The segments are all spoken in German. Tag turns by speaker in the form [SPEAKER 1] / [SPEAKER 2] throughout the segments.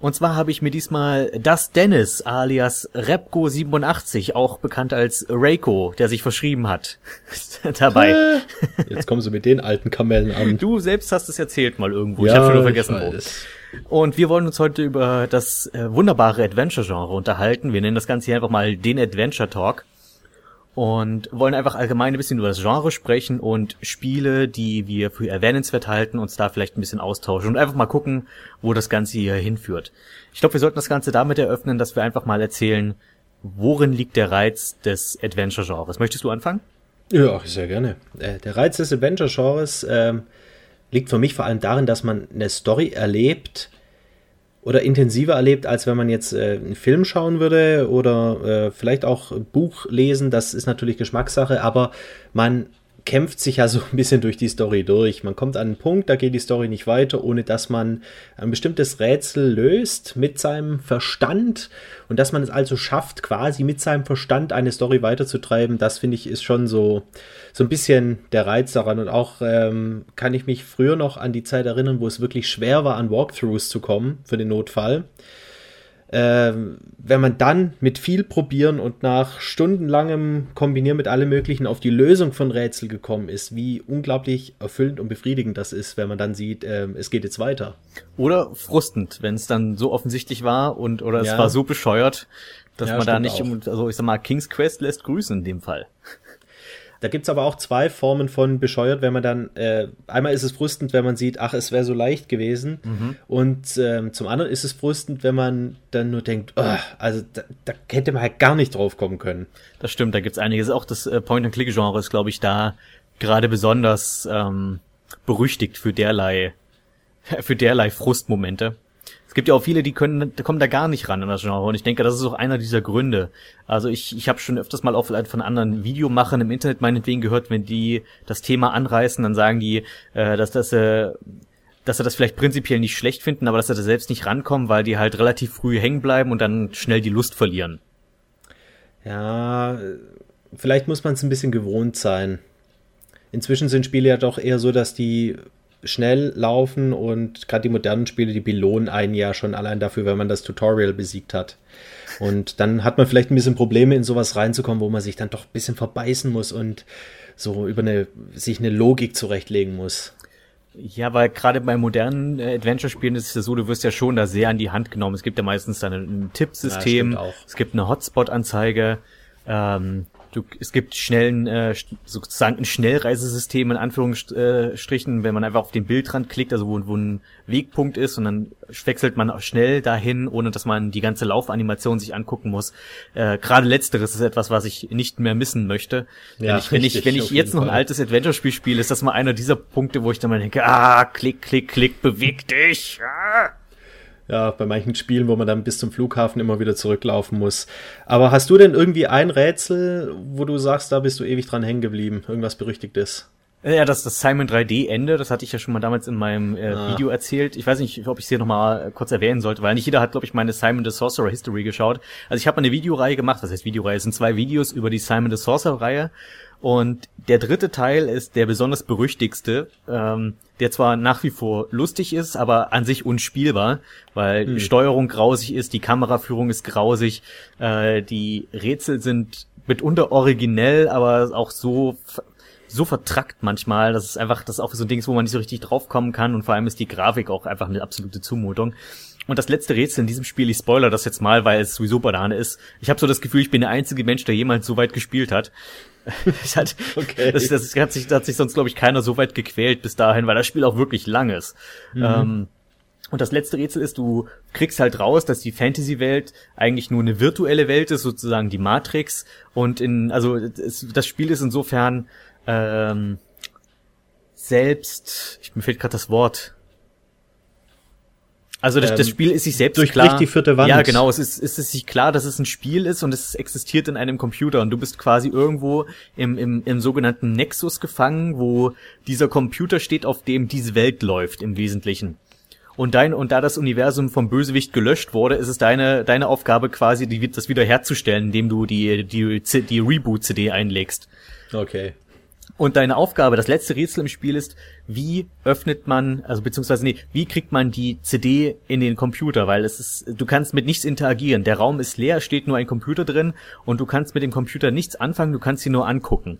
[SPEAKER 1] Und zwar habe ich mir diesmal das Dennis alias Repco87, auch bekannt als Reiko, der sich verschrieben hat, dabei.
[SPEAKER 2] Jetzt kommen sie mit den alten Kamellen an.
[SPEAKER 1] Du selbst hast es erzählt mal irgendwo. Ja, ich habe schon nur vergessen wo. Und wir wollen uns heute über das äh, wunderbare Adventure-Genre unterhalten. Wir nennen das Ganze hier einfach mal den Adventure Talk und wollen einfach allgemein ein bisschen über das Genre sprechen und Spiele, die wir für erwähnenswert halten, uns da vielleicht ein bisschen austauschen und einfach mal gucken, wo das Ganze hier hinführt. Ich glaube, wir sollten das Ganze damit eröffnen, dass wir einfach mal erzählen, worin liegt der Reiz des Adventure-Genres. Möchtest du anfangen?
[SPEAKER 2] Ja, sehr gerne. Äh, der Reiz des Adventure-Genres ähm, liegt für mich vor allem darin, dass man eine Story erlebt, oder intensiver erlebt, als wenn man jetzt äh, einen Film schauen würde oder äh, vielleicht auch Buch lesen. Das ist natürlich Geschmackssache, aber man kämpft sich ja so ein bisschen durch die Story durch. Man kommt an einen Punkt, da geht die Story nicht weiter, ohne dass man ein bestimmtes Rätsel löst mit seinem Verstand und dass man es also schafft, quasi mit seinem Verstand eine Story weiterzutreiben. Das finde ich ist schon so, so ein bisschen der Reiz daran. Und auch ähm, kann ich mich früher noch an die Zeit erinnern, wo es wirklich schwer war, an Walkthroughs zu kommen für den Notfall wenn man dann mit viel Probieren und nach stundenlangem Kombinieren mit allem Möglichen auf die Lösung von Rätsel gekommen ist, wie unglaublich erfüllend und befriedigend das ist, wenn man dann sieht, äh, es geht jetzt weiter.
[SPEAKER 1] Oder frustend, wenn es dann so offensichtlich war und oder es ja. war so bescheuert, dass ja, man da nicht, auch. also ich sag mal, King's Quest lässt grüßen in dem Fall.
[SPEAKER 2] Da gibt's aber auch zwei Formen von bescheuert, wenn man dann, äh, einmal ist es frustend, wenn man sieht, ach, es wäre so leicht gewesen. Mhm. Und ähm, zum anderen ist es frustend, wenn man dann nur denkt, oh, also da, da hätte man halt gar nicht drauf kommen können.
[SPEAKER 1] Das stimmt, da gibt's einiges. Auch das äh, Point-and-Click-Genre ist, glaube ich, da gerade besonders ähm, berüchtigt für derlei, für derlei Frustmomente. Es gibt ja auch viele, die können, kommen da gar nicht ran an das Genre. Und ich denke, das ist auch einer dieser Gründe. Also ich, ich habe schon öfters mal auch vielleicht von anderen Videomachern im Internet meinetwegen gehört, wenn die das Thema anreißen, dann sagen die, äh, dass das äh, dass sie das vielleicht prinzipiell nicht schlecht finden, aber dass sie da selbst nicht rankommen, weil die halt relativ früh hängen bleiben und dann schnell die Lust verlieren.
[SPEAKER 2] Ja, vielleicht muss man es ein bisschen gewohnt sein. Inzwischen sind Spiele ja doch eher so, dass die schnell laufen und gerade die modernen Spiele, die belohnen einen ja schon allein dafür, wenn man das Tutorial besiegt hat. Und dann hat man vielleicht ein bisschen Probleme, in sowas reinzukommen, wo man sich dann doch ein bisschen verbeißen muss und so über eine, sich eine Logik zurechtlegen muss.
[SPEAKER 1] Ja, weil gerade bei modernen äh, Adventure-Spielen ist es ja so, du wirst ja schon da sehr an die Hand genommen. Es gibt ja meistens dann ein, ein Tippsystem, ja, es gibt eine Hotspot-Anzeige, ähm, du, es gibt schnellen, äh, sozusagen ein Schnellreisesystem in Anführungsstrichen, wenn man einfach auf den Bildrand klickt, also wo, wo ein Wegpunkt ist und dann wechselt man auch schnell dahin, ohne dass man die ganze Laufanimation sich angucken muss. Äh, Gerade letzteres ist etwas, was ich nicht mehr missen möchte. Ja, wenn ich, wenn ich, wenn ich jetzt noch ein altes Adventure-Spiel spiele, ist das mal einer dieser Punkte, wo ich dann mal denke, ah, klick, klick, klick, beweg dich. Ah
[SPEAKER 2] ja, bei manchen Spielen, wo man dann bis zum Flughafen immer wieder zurücklaufen muss. Aber hast du denn irgendwie ein Rätsel, wo du sagst, da bist du ewig dran hängen geblieben? Irgendwas Berüchtigtes?
[SPEAKER 1] Ja, das, das Simon 3D-Ende, das hatte ich ja schon mal damals in meinem äh, ah. Video erzählt. Ich weiß nicht, ob ich es hier nochmal kurz erwähnen sollte, weil nicht jeder hat, glaube ich, meine Simon the Sorcerer History geschaut. Also ich habe eine Videoreihe gemacht, was heißt Videoreihe? Es sind zwei Videos über die Simon the Sorcerer-Reihe. Und der dritte Teil ist der besonders berüchtigste, ähm, der zwar nach wie vor lustig ist, aber an sich unspielbar, weil hm. die Steuerung grausig ist, die Kameraführung ist grausig, äh, die Rätsel sind mitunter originell, aber auch so so vertrackt manchmal, dass es einfach das ist auch so ein Ding ist, wo man nicht so richtig draufkommen kann und vor allem ist die Grafik auch einfach eine absolute Zumutung. Und das letzte Rätsel in diesem Spiel, ich spoiler das jetzt mal, weil es sowieso Banane ist. Ich habe so das Gefühl, ich bin der einzige Mensch, der jemals so weit gespielt hat. hat okay. das, das hat sich, das hat sich sonst, glaube ich, keiner so weit gequält bis dahin, weil das Spiel auch wirklich lang ist. Mhm. Ähm, und das letzte Rätsel ist, du kriegst halt raus, dass die Fantasy-Welt eigentlich nur eine virtuelle Welt ist, sozusagen die Matrix. Und in, also es, das Spiel ist insofern ähm, selbst, ich, mir fehlt gerade das Wort, also das, ähm, das Spiel ist sich selbst
[SPEAKER 2] durch,
[SPEAKER 1] klar.
[SPEAKER 2] Die vierte Wand.
[SPEAKER 1] Ja, genau. Es ist, es ist sich klar, dass es ein Spiel ist und es existiert in einem Computer und du bist quasi irgendwo im, im, im sogenannten Nexus gefangen, wo dieser Computer steht, auf dem diese Welt läuft im Wesentlichen. Und dein, und da das Universum vom Bösewicht gelöscht wurde, ist es deine, deine Aufgabe quasi, die, das wieder herzustellen, indem du die, die, die Reboot-CD einlegst.
[SPEAKER 2] Okay.
[SPEAKER 1] Und deine Aufgabe, das letzte Rätsel im Spiel ist, wie öffnet man, also beziehungsweise nee, wie kriegt man die CD in den Computer, weil es ist, du kannst mit nichts interagieren. Der Raum ist leer, steht nur ein Computer drin und du kannst mit dem Computer nichts anfangen, du kannst ihn nur angucken.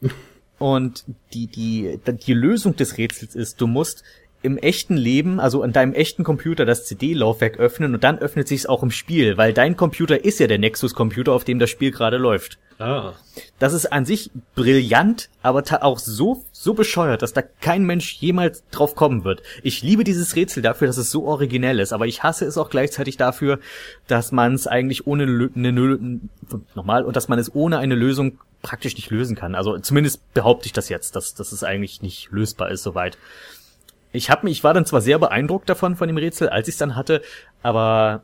[SPEAKER 1] Und die, die, die Lösung des Rätsels ist, du musst im echten Leben, also an deinem echten Computer das CD-Laufwerk öffnen und dann öffnet sich's auch im Spiel, weil dein Computer ist ja der Nexus-Computer, auf dem das Spiel gerade läuft. Ah. Das ist an sich brillant, aber auch so, so bescheuert, dass da kein Mensch jemals drauf kommen wird. Ich liebe dieses Rätsel dafür, dass es so originell ist, aber ich hasse es auch gleichzeitig dafür, dass man es eigentlich ohne eine, nochmal und dass man es ohne eine Lösung praktisch nicht lösen kann. Also zumindest behaupte ich das jetzt, dass, dass es eigentlich nicht lösbar ist soweit ich habe mich, ich war dann zwar sehr beeindruckt davon von dem Rätsel, als ich es dann hatte, aber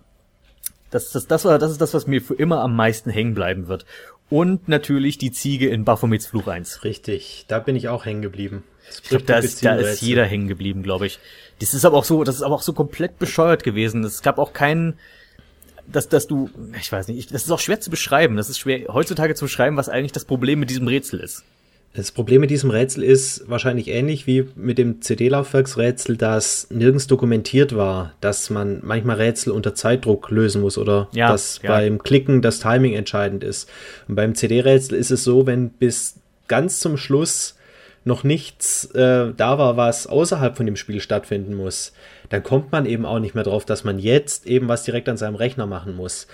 [SPEAKER 1] das, das, das war, das ist das, was mir für immer am meisten hängen bleiben wird. Und natürlich die Ziege in Baphomets Fluch 1.
[SPEAKER 2] Richtig, da bin ich auch hängen geblieben.
[SPEAKER 1] Ich glaube, da ist, da ist jeder hängen geblieben, glaube ich. Das ist aber auch so, das ist aber auch so komplett bescheuert gewesen. Es gab auch keinen, dass, dass du, ich weiß nicht, das ist auch schwer zu beschreiben. Das ist schwer heutzutage zu beschreiben, was eigentlich das Problem mit diesem Rätsel ist.
[SPEAKER 2] Das Problem mit diesem Rätsel ist wahrscheinlich ähnlich wie mit dem CD-Laufwerksrätsel, dass nirgends dokumentiert war, dass man manchmal Rätsel unter Zeitdruck lösen muss oder ja, dass ja. beim Klicken das Timing entscheidend ist. Und beim CD-Rätsel ist es so, wenn bis ganz zum Schluss noch nichts äh, da war, was außerhalb von dem Spiel stattfinden muss, dann kommt man eben auch nicht mehr drauf, dass man jetzt eben was direkt an seinem Rechner machen muss.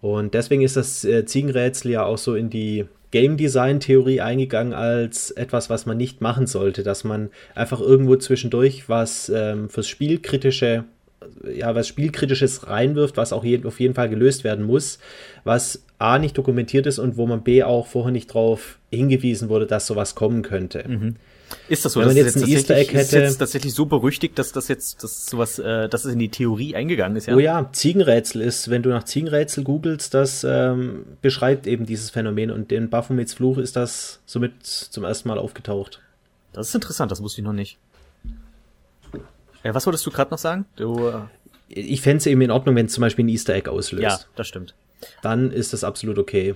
[SPEAKER 2] Und deswegen ist das äh, Ziegenrätsel ja auch so in die Game Design Theorie eingegangen als etwas, was man nicht machen sollte, dass man einfach irgendwo zwischendurch was ähm, fürs Spielkritische, ja, was Spielkritisches reinwirft, was auch je, auf jeden Fall gelöst werden muss, was A nicht dokumentiert ist und wo man B auch vorher nicht darauf hingewiesen wurde, dass sowas kommen könnte. Mhm.
[SPEAKER 1] Ist das so? Wenn man jetzt, ein Easter Egg hätte. Ist tatsächlich so berüchtigt, dass das jetzt, dass sowas, äh, dass es in die Theorie eingegangen ist,
[SPEAKER 2] ja? Oh ja, Ziegenrätsel ist, wenn du nach Ziegenrätsel googelst, das ähm, beschreibt eben dieses Phänomen und in Baphomets Fluch ist das somit zum ersten Mal aufgetaucht.
[SPEAKER 1] Das ist interessant, das wusste ich noch nicht. Äh, was wolltest du gerade noch sagen? Du, äh
[SPEAKER 2] ich fände es eben in Ordnung, wenn es zum Beispiel ein Easter Egg auslöst. Ja,
[SPEAKER 1] das stimmt.
[SPEAKER 2] Dann ist das absolut okay.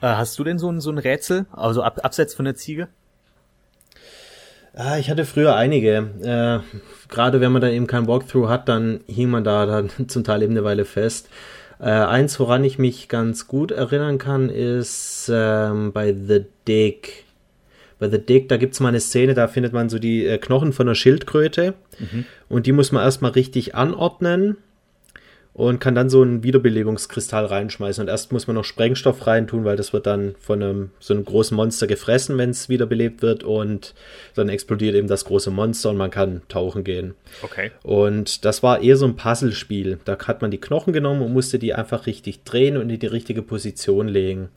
[SPEAKER 1] Äh, hast du denn so ein, so ein Rätsel, also ab, abseits von der Ziege?
[SPEAKER 2] Ah, ich hatte früher einige. Äh, Gerade wenn man dann eben kein Walkthrough hat, dann hing man da dann zum Teil eben eine Weile fest. Äh, eins, woran ich mich ganz gut erinnern kann, ist ähm, bei The Dig. Bei The Dig, da gibt es mal eine Szene, da findet man so die äh, Knochen von einer Schildkröte. Mhm. Und die muss man erstmal richtig anordnen und kann dann so einen Wiederbelebungskristall reinschmeißen. Und erst muss man noch Sprengstoff reintun, weil das wird dann von einem, so einem großen Monster gefressen, wenn es wiederbelebt wird. Und dann explodiert eben das große Monster und man kann tauchen gehen.
[SPEAKER 1] Okay.
[SPEAKER 2] Und das war eher so ein Puzzlespiel. Da hat man die Knochen genommen und musste die einfach richtig drehen und in die richtige Position legen.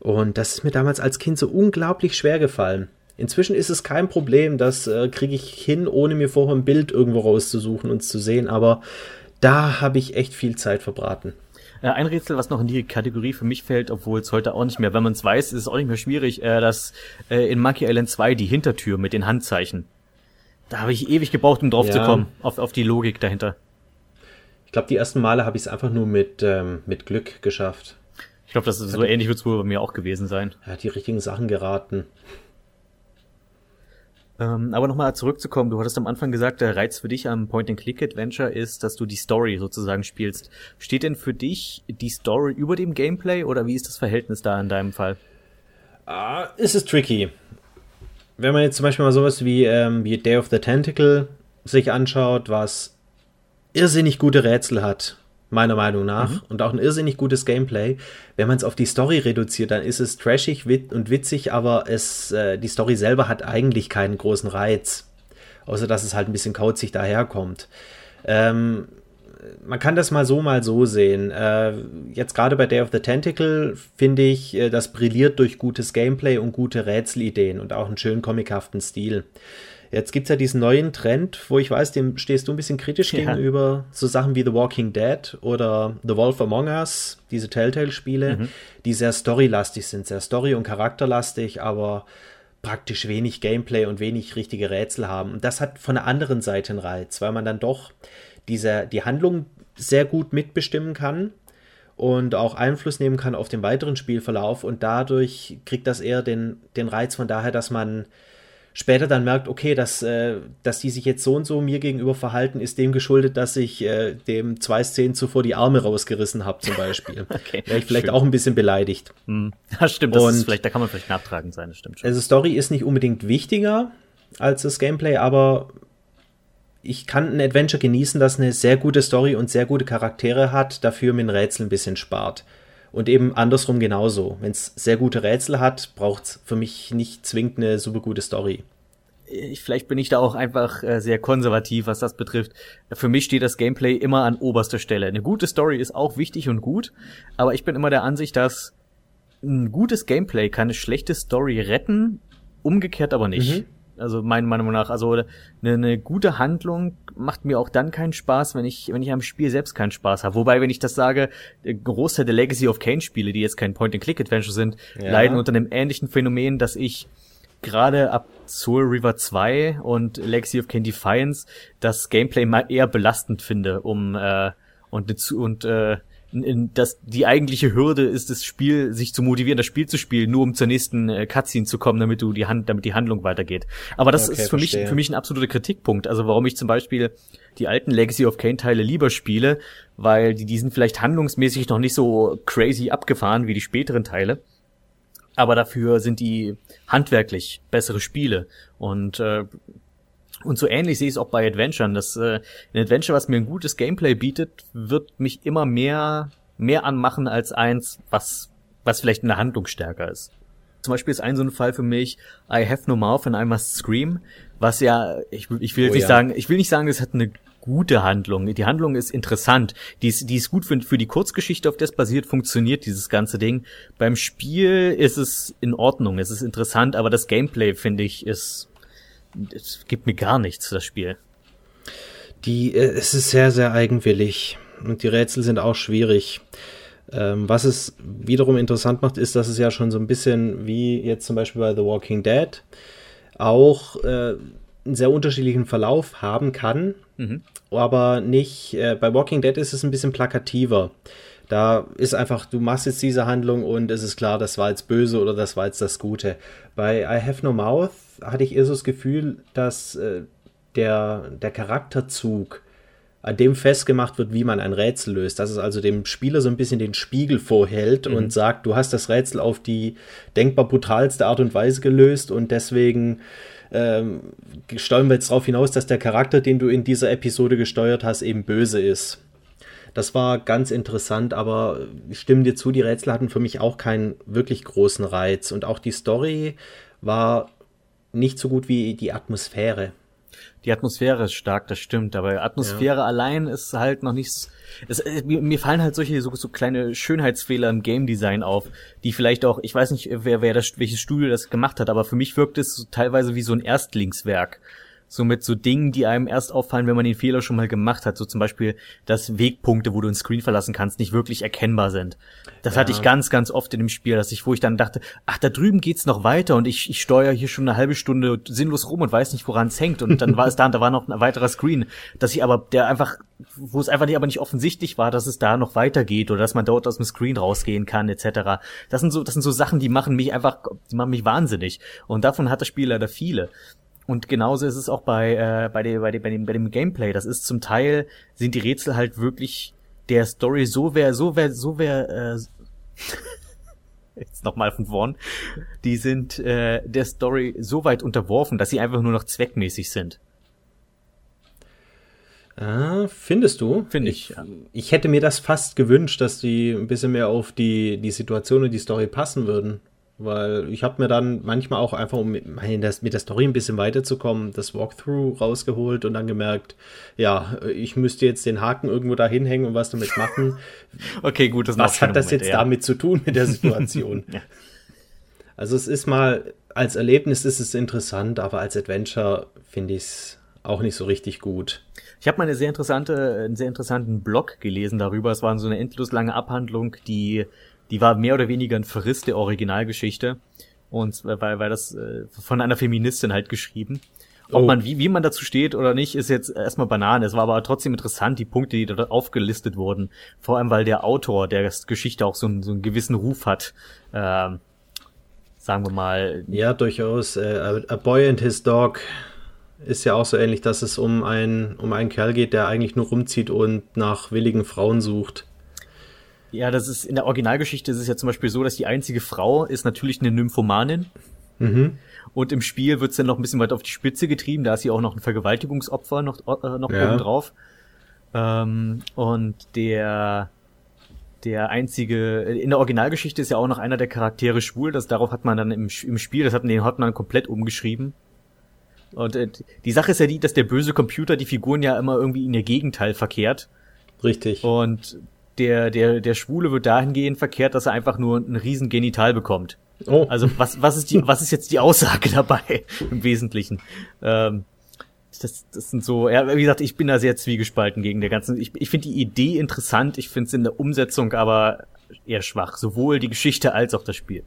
[SPEAKER 2] Und das ist mir damals als Kind so unglaublich schwer gefallen. Inzwischen ist es kein Problem, das äh, kriege ich hin, ohne mir vorher ein Bild irgendwo rauszusuchen und zu sehen. Aber da habe ich echt viel Zeit verbraten.
[SPEAKER 1] Äh, ein Rätsel, was noch in die Kategorie für mich fällt, obwohl es heute auch nicht mehr, wenn man es weiß, ist es auch nicht mehr schwierig, äh, dass äh, in Monkey Island 2 die Hintertür mit den Handzeichen. Da habe ich ewig gebraucht, um drauf ja. zu kommen, auf, auf die Logik dahinter.
[SPEAKER 2] Ich glaube, die ersten Male habe ich es einfach nur mit, ähm, mit Glück geschafft.
[SPEAKER 1] Ich glaube, das ist so ähnlich wird es wohl bei mir auch gewesen sein.
[SPEAKER 2] Er hat die richtigen Sachen geraten.
[SPEAKER 1] Ähm, aber nochmal zurückzukommen, du hattest am Anfang gesagt, der Reiz für dich am Point-and-Click-Adventure ist, dass du die Story sozusagen spielst. Steht denn für dich die Story über dem Gameplay oder wie ist das Verhältnis da in deinem Fall?
[SPEAKER 2] Ah, ist es tricky. Wenn man jetzt zum Beispiel mal sowas wie, ähm, wie Day of the Tentacle sich anschaut, was irrsinnig gute Rätsel hat, meiner Meinung nach. Mhm. Und auch ein irrsinnig gutes Gameplay. Wenn man es auf die Story reduziert, dann ist es trashig und witzig, aber es, äh, die Story selber hat eigentlich keinen großen Reiz. Außer dass es halt ein bisschen kauzig daherkommt. Ähm, man kann das mal so, mal so sehen. Äh, jetzt gerade bei Day of the Tentacle finde ich, äh, das brilliert durch gutes Gameplay und gute Rätselideen und auch einen schönen comichaften Stil. Jetzt gibt es ja diesen neuen Trend, wo ich weiß, dem stehst du ein bisschen kritisch ja. gegenüber, so Sachen wie The Walking Dead oder The Wolf Among Us, diese Telltale-Spiele, mhm. die sehr storylastig sind, sehr story- und charakterlastig, aber praktisch wenig Gameplay und wenig richtige Rätsel haben. Und das hat von der anderen Seite einen Reiz, weil man dann doch diese, die Handlung sehr gut mitbestimmen kann und auch Einfluss nehmen kann auf den weiteren Spielverlauf und dadurch kriegt das eher den, den Reiz von daher, dass man später dann merkt, okay, dass, äh, dass die sich jetzt so und so mir gegenüber verhalten, ist dem geschuldet, dass ich äh, dem zwei Szenen zuvor die Arme rausgerissen habe, zum Beispiel. okay, Wäre ich vielleicht schön. auch ein bisschen beleidigt.
[SPEAKER 1] Hm. Ja, stimmt, das und ist vielleicht, da kann man vielleicht nachtragend sein, das stimmt
[SPEAKER 2] schon. Also Story ist nicht unbedingt wichtiger als das Gameplay, aber ich kann ein Adventure genießen, das eine sehr gute Story und sehr gute Charaktere hat, dafür mir ein Rätsel ein bisschen spart. Und eben andersrum genauso. Wenn es sehr gute Rätsel hat, braucht es für mich nicht zwingend eine super gute Story.
[SPEAKER 1] Ich, vielleicht bin ich da auch einfach äh, sehr konservativ, was das betrifft. Für mich steht das Gameplay immer an oberster Stelle. Eine gute Story ist auch wichtig und gut, aber ich bin immer der Ansicht, dass ein gutes Gameplay kann eine schlechte Story retten, umgekehrt aber nicht. Mhm. Also meiner Meinung nach, also eine, eine gute Handlung macht mir auch dann keinen Spaß, wenn ich, wenn ich am Spiel selbst keinen Spaß habe. Wobei, wenn ich das sage, der Großteil der Legacy of Kane Spiele, die jetzt kein Point-and-Click-Adventure sind, ja. leiden unter einem ähnlichen Phänomen, dass ich gerade ab Soul River 2 und Legacy of Kane Defiance das Gameplay mal eher belastend finde, um äh, und, und äh, in, dass die eigentliche Hürde ist, das Spiel, sich zu motivieren, das Spiel zu spielen, nur um zur nächsten äh, Cutscene zu kommen, damit du die Hand, damit die Handlung weitergeht. Aber das okay, ist für verstehe. mich, für mich ein absoluter Kritikpunkt. Also warum ich zum Beispiel die alten Legacy of Kane Teile lieber spiele, weil die, die sind vielleicht handlungsmäßig noch nicht so crazy abgefahren wie die späteren Teile. Aber dafür sind die handwerklich bessere Spiele. Und äh, und so ähnlich sehe ich es auch bei Adventuren. Das äh, ein Adventure, was mir ein gutes Gameplay bietet, wird mich immer mehr mehr anmachen als eins, was was vielleicht in der Handlung stärker ist. Zum Beispiel ist ein so ein Fall für mich I Have No Mouth and I Must Scream, was ja ich, ich will oh, nicht ja. sagen, ich will nicht sagen, es hat eine gute Handlung. Die Handlung ist interessant. Die ist, die ist gut für, für die Kurzgeschichte, auf der es basiert, funktioniert dieses ganze Ding. Beim Spiel ist es in Ordnung, es ist interessant, aber das Gameplay, finde ich, ist es gibt mir gar nichts, das Spiel.
[SPEAKER 2] Die, äh, es ist sehr, sehr eigenwillig und die Rätsel sind auch schwierig. Ähm, was es wiederum interessant macht, ist, dass es ja schon so ein bisschen wie jetzt zum Beispiel bei The Walking Dead auch äh, einen sehr unterschiedlichen Verlauf haben kann, mhm. aber nicht. Äh, bei Walking Dead ist es ein bisschen plakativer. Da ist einfach, du machst jetzt diese Handlung und es ist klar, das war jetzt böse oder das war jetzt das Gute. Bei I Have No Mouth hatte ich eher so das Gefühl, dass äh, der, der Charakterzug an dem festgemacht wird, wie man ein Rätsel löst. Dass es also dem Spieler so ein bisschen den Spiegel vorhält mhm. und sagt, du hast das Rätsel auf die denkbar brutalste Art und Weise gelöst und deswegen ähm, steuern wir jetzt darauf hinaus, dass der Charakter, den du in dieser Episode gesteuert hast, eben böse ist. Das war ganz interessant, aber ich stimme dir zu, die Rätsel hatten für mich auch keinen wirklich großen Reiz. Und auch die Story war nicht so gut wie die Atmosphäre.
[SPEAKER 1] Die Atmosphäre ist stark, das stimmt, aber Atmosphäre ja. allein ist halt noch nicht. Es, äh, mir fallen halt solche so, so kleine Schönheitsfehler im Game Design auf, die vielleicht auch, ich weiß nicht, wer, wer das, welches Studio das gemacht hat, aber für mich wirkt es so teilweise wie so ein Erstlingswerk so mit so Dingen, die einem erst auffallen, wenn man den Fehler schon mal gemacht hat. So zum Beispiel, dass Wegpunkte, wo du ein Screen verlassen kannst, nicht wirklich erkennbar sind. Das ja. hatte ich ganz, ganz oft in dem Spiel, dass ich, wo ich dann dachte, ach, da drüben geht's noch weiter und ich, ich steuere hier schon eine halbe Stunde sinnlos rum und weiß nicht, woran es hängt. Und dann war es da und da war noch ein weiterer Screen, dass ich aber, der einfach, wo es einfach nicht, aber nicht offensichtlich war, dass es da noch weitergeht oder dass man dort aus dem Screen rausgehen kann, etc. Das sind so, das sind so Sachen, die machen mich einfach, die machen mich wahnsinnig. Und davon hat das Spiel leider viele. Und genauso ist es auch bei, äh, bei, der, bei, der, bei, dem, bei dem Gameplay. Das ist zum Teil, sind die Rätsel halt wirklich der Story so wer, so wer, so wer, äh, jetzt nochmal von vorn, die sind äh, der Story so weit unterworfen, dass sie einfach nur noch zweckmäßig sind.
[SPEAKER 2] Ah, findest du?
[SPEAKER 1] Finde ich. Ich,
[SPEAKER 2] ja. ich hätte mir das fast gewünscht, dass die ein bisschen mehr auf die, die Situation und die Story passen würden. Weil ich habe mir dann manchmal auch einfach, um mit, mit der Story ein bisschen weiterzukommen, das Walkthrough rausgeholt und dann gemerkt, ja, ich müsste jetzt den Haken irgendwo da hinhängen und was damit machen.
[SPEAKER 1] okay, gut,
[SPEAKER 2] das Was hat das Moment, jetzt ja. damit zu tun mit der Situation? ja. Also es ist mal, als Erlebnis ist es interessant, aber als Adventure finde ich es auch nicht so richtig gut.
[SPEAKER 1] Ich habe mal eine sehr interessante, einen sehr interessanten Blog gelesen darüber. Es war so eine endlos lange Abhandlung, die die war mehr oder weniger ein Verriss der Originalgeschichte und weil, weil das äh, von einer Feministin halt geschrieben. Ob oh. man, wie, wie man dazu steht oder nicht, ist jetzt erstmal Banane. Es war aber trotzdem interessant, die Punkte, die dort aufgelistet wurden. Vor allem, weil der Autor der Geschichte auch so, einen, so einen gewissen Ruf hat. Ähm, sagen wir mal.
[SPEAKER 2] Ja, durchaus. Äh, A Boy and His Dog ist ja auch so ähnlich, dass es um, ein, um einen Kerl geht, der eigentlich nur rumzieht und nach willigen Frauen sucht.
[SPEAKER 1] Ja, das ist in der Originalgeschichte ist es ja zum Beispiel so, dass die einzige Frau ist natürlich eine Nymphomanin. Mhm. Und im Spiel wird's dann noch ein bisschen weiter auf die Spitze getrieben, da ist sie auch noch ein Vergewaltigungsopfer noch, äh, noch ja. oben drauf. Ähm, und der der einzige, in der Originalgeschichte ist ja auch noch einer der Charaktere schwul, das darauf hat man dann im, im Spiel, das hat man den hat man komplett umgeschrieben. Und äh, die Sache ist ja die, dass der böse Computer die Figuren ja immer irgendwie in ihr Gegenteil verkehrt.
[SPEAKER 2] Richtig.
[SPEAKER 1] Und der, der, der Schwule wird dahingehend verkehrt, dass er einfach nur ein riesen Genital bekommt. Oh. Also was, was ist die, was ist jetzt die Aussage dabei im Wesentlichen? Ähm, das, das sind so, ja, wie gesagt, ich bin da sehr zwiegespalten gegen der ganzen. Ich, ich finde die Idee interessant, ich finde es in der Umsetzung aber eher schwach, sowohl die Geschichte als auch das Spiel.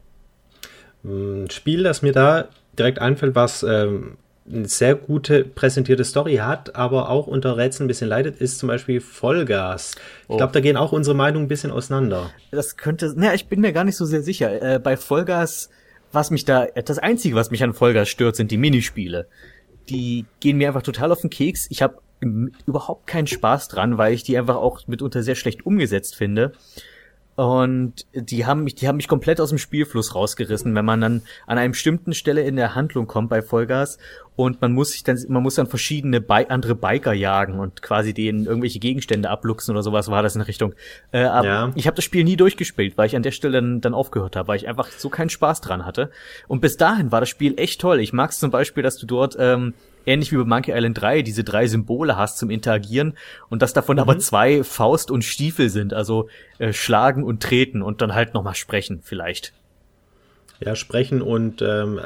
[SPEAKER 2] Ein Spiel, das mir da direkt einfällt, was ähm, eine sehr gute präsentierte Story hat, aber auch unter Rätseln ein bisschen leidet, ist zum Beispiel Vollgas. Ich oh. glaube, da gehen auch unsere Meinungen ein bisschen auseinander.
[SPEAKER 1] Das könnte, naja, ich bin mir gar nicht so sehr sicher. Äh, bei Vollgas, was mich da, das Einzige, was mich an Vollgas stört, sind die Minispiele. Die gehen mir einfach total auf den Keks. Ich habe überhaupt keinen Spaß dran, weil ich die einfach auch mitunter sehr schlecht umgesetzt finde. Und die haben mich, die haben mich komplett aus dem Spielfluss rausgerissen, wenn man dann an einer bestimmten Stelle in der Handlung kommt bei Vollgas und man muss sich dann, man muss dann verschiedene Bi andere Biker jagen und quasi denen irgendwelche Gegenstände abluchsen oder sowas war das in Richtung. Äh, aber ja. ich habe das Spiel nie durchgespielt, weil ich an der Stelle dann, dann aufgehört habe, weil ich einfach so keinen Spaß dran hatte. Und bis dahin war das Spiel echt toll. Ich mag es zum Beispiel, dass du dort ähm, ähnlich wie bei Monkey Island 3 diese drei Symbole hast zum Interagieren und dass davon mhm. aber zwei Faust und Stiefel sind, also äh, schlagen und treten und dann halt nochmal sprechen vielleicht.
[SPEAKER 2] Ja, sprechen und ähm,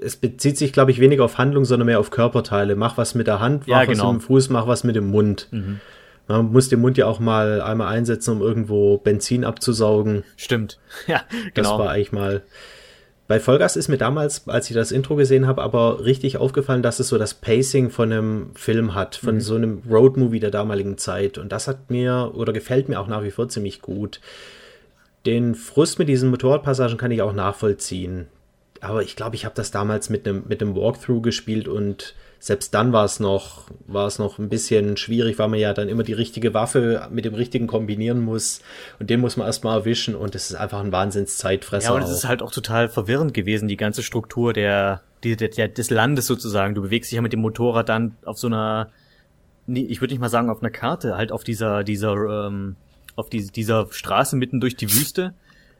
[SPEAKER 2] es bezieht sich, glaube ich, weniger auf Handlung, sondern mehr auf Körperteile. Mach was mit der Hand, mach ja, genau. was mit dem Fuß, mach was mit dem Mund. Mhm. Man muss den Mund ja auch mal einmal einsetzen, um irgendwo Benzin abzusaugen.
[SPEAKER 1] Stimmt. Ja,
[SPEAKER 2] genau. Das war eigentlich mal bei Vollgas ist mir damals, als ich das Intro gesehen habe, aber richtig aufgefallen, dass es so das Pacing von einem Film hat, von mhm. so einem Roadmovie der damaligen Zeit. Und das hat mir oder gefällt mir auch nach wie vor ziemlich gut. Den Frust mit diesen Motorradpassagen kann ich auch nachvollziehen. Aber ich glaube, ich habe das damals mit einem mit einem Walkthrough gespielt und selbst dann war es noch, war es noch ein bisschen schwierig, weil man ja dann immer die richtige Waffe mit dem richtigen kombinieren muss und den muss man erstmal erwischen und es ist einfach ein Wahnsinnszeitfresser. Ja,
[SPEAKER 1] und es ist halt auch total verwirrend gewesen, die ganze Struktur der, die, der, des Landes sozusagen. Du bewegst dich ja mit dem Motorrad dann auf so einer, ich würde nicht mal sagen auf einer Karte, halt auf dieser, dieser, ähm, auf die, dieser Straße mitten durch die Wüste.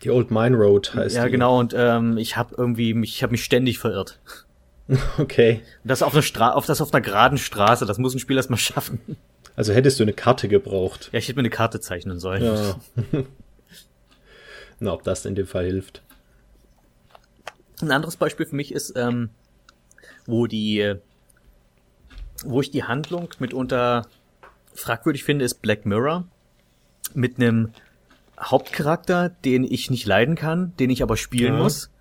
[SPEAKER 2] Die Old Mine Road heißt
[SPEAKER 1] Ja, die. genau, und ähm, ich habe irgendwie, mich, ich habe mich ständig verirrt.
[SPEAKER 2] Okay.
[SPEAKER 1] Das auf einer Stra auf das auf einer geraden Straße, das muss ein Spiel erstmal schaffen.
[SPEAKER 2] Also hättest du eine Karte gebraucht.
[SPEAKER 1] Ja, ich hätte mir eine Karte zeichnen sollen. Ja.
[SPEAKER 2] Na, ob das in dem Fall hilft.
[SPEAKER 1] Ein anderes Beispiel für mich ist, ähm, wo die, wo ich die Handlung mitunter fragwürdig finde, ist Black Mirror mit einem Hauptcharakter, den ich nicht leiden kann, den ich aber spielen ja. muss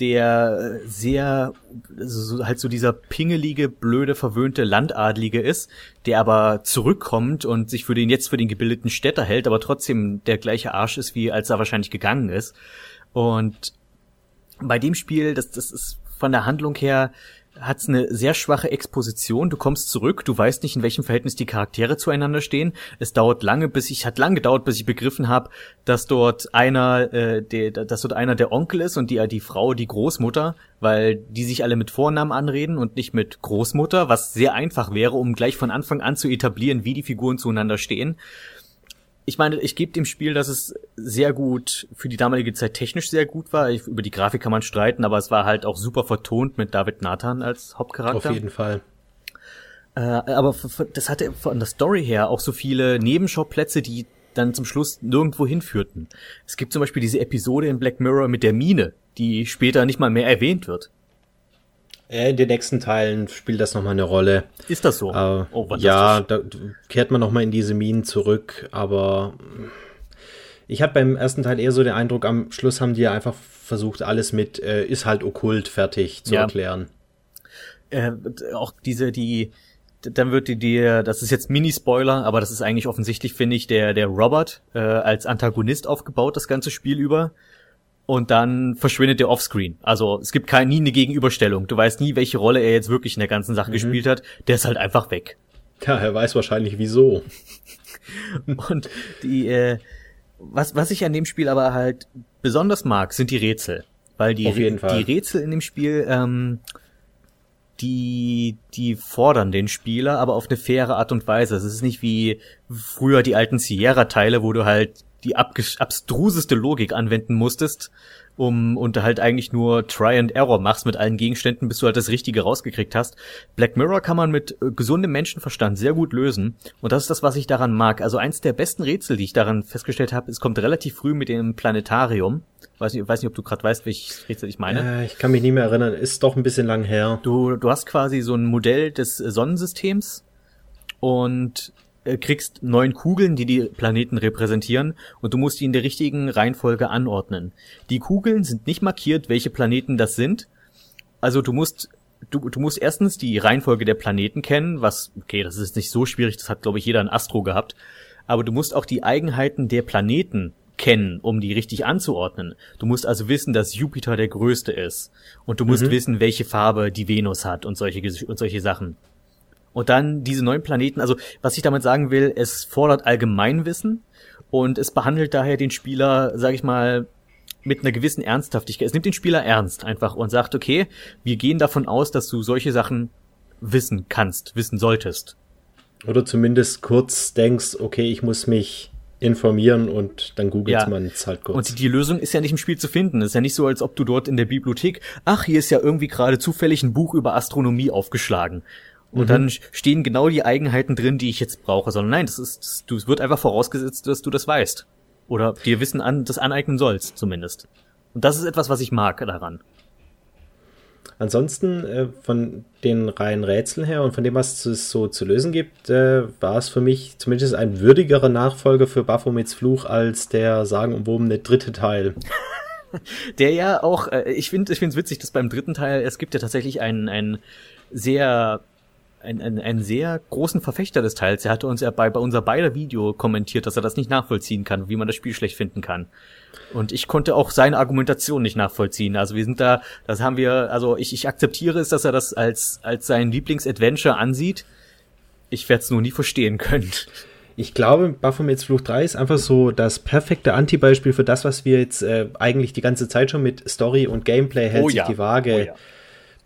[SPEAKER 1] der sehr so, halt so dieser pingelige, blöde, verwöhnte Landadlige ist, der aber zurückkommt und sich für den jetzt für den gebildeten Städter hält, aber trotzdem der gleiche Arsch ist, wie als er wahrscheinlich gegangen ist. Und bei dem Spiel, das, das ist von der Handlung her hat es eine sehr schwache Exposition. Du kommst zurück, du weißt nicht, in welchem Verhältnis die Charaktere zueinander stehen. Es dauert lange, bis ich hat lange gedauert, bis ich begriffen habe, dass dort einer, äh, der, dass dort einer der Onkel ist und die die Frau die Großmutter, weil die sich alle mit Vornamen anreden und nicht mit Großmutter, was sehr einfach wäre, um gleich von Anfang an zu etablieren, wie die Figuren zueinander stehen ich meine, ich gebe dem Spiel, dass es sehr gut für die damalige Zeit technisch sehr gut war. Ich, über die Grafik kann man streiten, aber es war halt auch super vertont mit David Nathan als Hauptcharakter.
[SPEAKER 2] Auf jeden Fall.
[SPEAKER 1] Äh, aber das hatte von der Story her auch so viele Nebenschauplätze, die dann zum Schluss nirgendwo hinführten. Es gibt zum Beispiel diese Episode in Black Mirror mit der Mine, die später nicht mal mehr erwähnt wird.
[SPEAKER 2] In den nächsten Teilen spielt das nochmal eine Rolle.
[SPEAKER 1] Ist das so?
[SPEAKER 2] Äh, oh, ja, da kehrt man nochmal in diese Minen zurück, aber ich habe beim ersten Teil eher so den Eindruck, am Schluss haben die ja einfach versucht, alles mit äh, ist halt okkult fertig zu ja. erklären.
[SPEAKER 1] äh, auch diese, die, dann wird die dir, das ist jetzt Mini-Spoiler, aber das ist eigentlich offensichtlich, finde ich, der, der Robert äh, als Antagonist aufgebaut, das ganze Spiel über. Und dann verschwindet der Offscreen. Also es gibt kein, nie eine Gegenüberstellung. Du weißt nie, welche Rolle er jetzt wirklich in der ganzen Sache mhm. gespielt hat. Der ist halt einfach weg.
[SPEAKER 2] Ja, er weiß wahrscheinlich wieso.
[SPEAKER 1] Und die, äh, was, was ich an dem Spiel aber halt besonders mag, sind die Rätsel. Weil die, die Rätsel in dem Spiel, ähm, die, die fordern den Spieler, aber auf eine faire Art und Weise. Es ist nicht wie früher die alten Sierra-Teile, wo du halt die abstruseste Logik anwenden musstest, um und halt eigentlich nur Try and Error machst mit allen Gegenständen, bis du halt das Richtige rausgekriegt hast. Black Mirror kann man mit äh, gesundem Menschenverstand sehr gut lösen und das ist das, was ich daran mag. Also eins der besten Rätsel, die ich daran festgestellt habe, es kommt relativ früh mit dem Planetarium. Weiß nicht, weiß nicht, ob du gerade weißt, welches Rätsel ich meine.
[SPEAKER 2] Äh, ich kann mich nicht mehr erinnern, ist doch ein bisschen lang her.
[SPEAKER 1] Du, du hast quasi so ein Modell des Sonnensystems und kriegst neun Kugeln, die die Planeten repräsentieren und du musst die in der richtigen Reihenfolge anordnen. Die Kugeln sind nicht markiert, welche Planeten das sind. Also du musst du, du musst erstens die Reihenfolge der Planeten kennen, was okay, das ist nicht so schwierig, das hat glaube ich jeder ein Astro gehabt, aber du musst auch die Eigenheiten der Planeten kennen, um die richtig anzuordnen. Du musst also wissen, dass Jupiter der größte ist und du musst mhm. wissen, welche Farbe die Venus hat und solche und solche Sachen. Und dann diese neuen Planeten, also was ich damit sagen will, es fordert Allgemeinwissen und es behandelt daher den Spieler, sag ich mal, mit einer gewissen Ernsthaftigkeit. Es nimmt den Spieler ernst einfach und sagt, okay, wir gehen davon aus, dass du solche Sachen wissen kannst, wissen solltest.
[SPEAKER 2] Oder zumindest kurz denkst, okay, ich muss mich informieren und dann googelt ja. man es halt kurz.
[SPEAKER 1] Und die Lösung ist ja nicht im Spiel zu finden. Es ist ja nicht so, als ob du dort in der Bibliothek, ach, hier ist ja irgendwie gerade zufällig ein Buch über Astronomie aufgeschlagen. Und mhm. dann stehen genau die Eigenheiten drin, die ich jetzt brauche, sondern nein, das ist, du, es wird einfach vorausgesetzt, dass du das weißt. Oder dir Wissen an, das aneignen sollst, zumindest. Und das ist etwas, was ich mag daran.
[SPEAKER 2] Ansonsten äh, von den reinen Rätseln her und von dem, was es so zu lösen gibt, äh, war es für mich zumindest ein würdigerer Nachfolger für Baphomets Fluch als der sagenumwobene dritte Teil.
[SPEAKER 1] der ja auch, äh, ich finde ich finde es witzig, dass beim dritten Teil, es gibt ja tatsächlich einen, einen sehr ein, ein, einen sehr großen Verfechter des Teils. Er hatte uns ja bei, bei unser beider Video kommentiert, dass er das nicht nachvollziehen kann, wie man das Spiel schlecht finden kann. Und ich konnte auch seine Argumentation nicht nachvollziehen. Also wir sind da, das haben wir, also ich, ich akzeptiere es, dass er das als, als sein Lieblingsadventure ansieht. Ich werde es nur nie verstehen können.
[SPEAKER 2] Ich glaube, Baphomets Fluch 3 ist einfach so das perfekte Antibeispiel für das, was wir jetzt äh, eigentlich die ganze Zeit schon mit Story und Gameplay hält oh, sich ja. die Waage oh, ja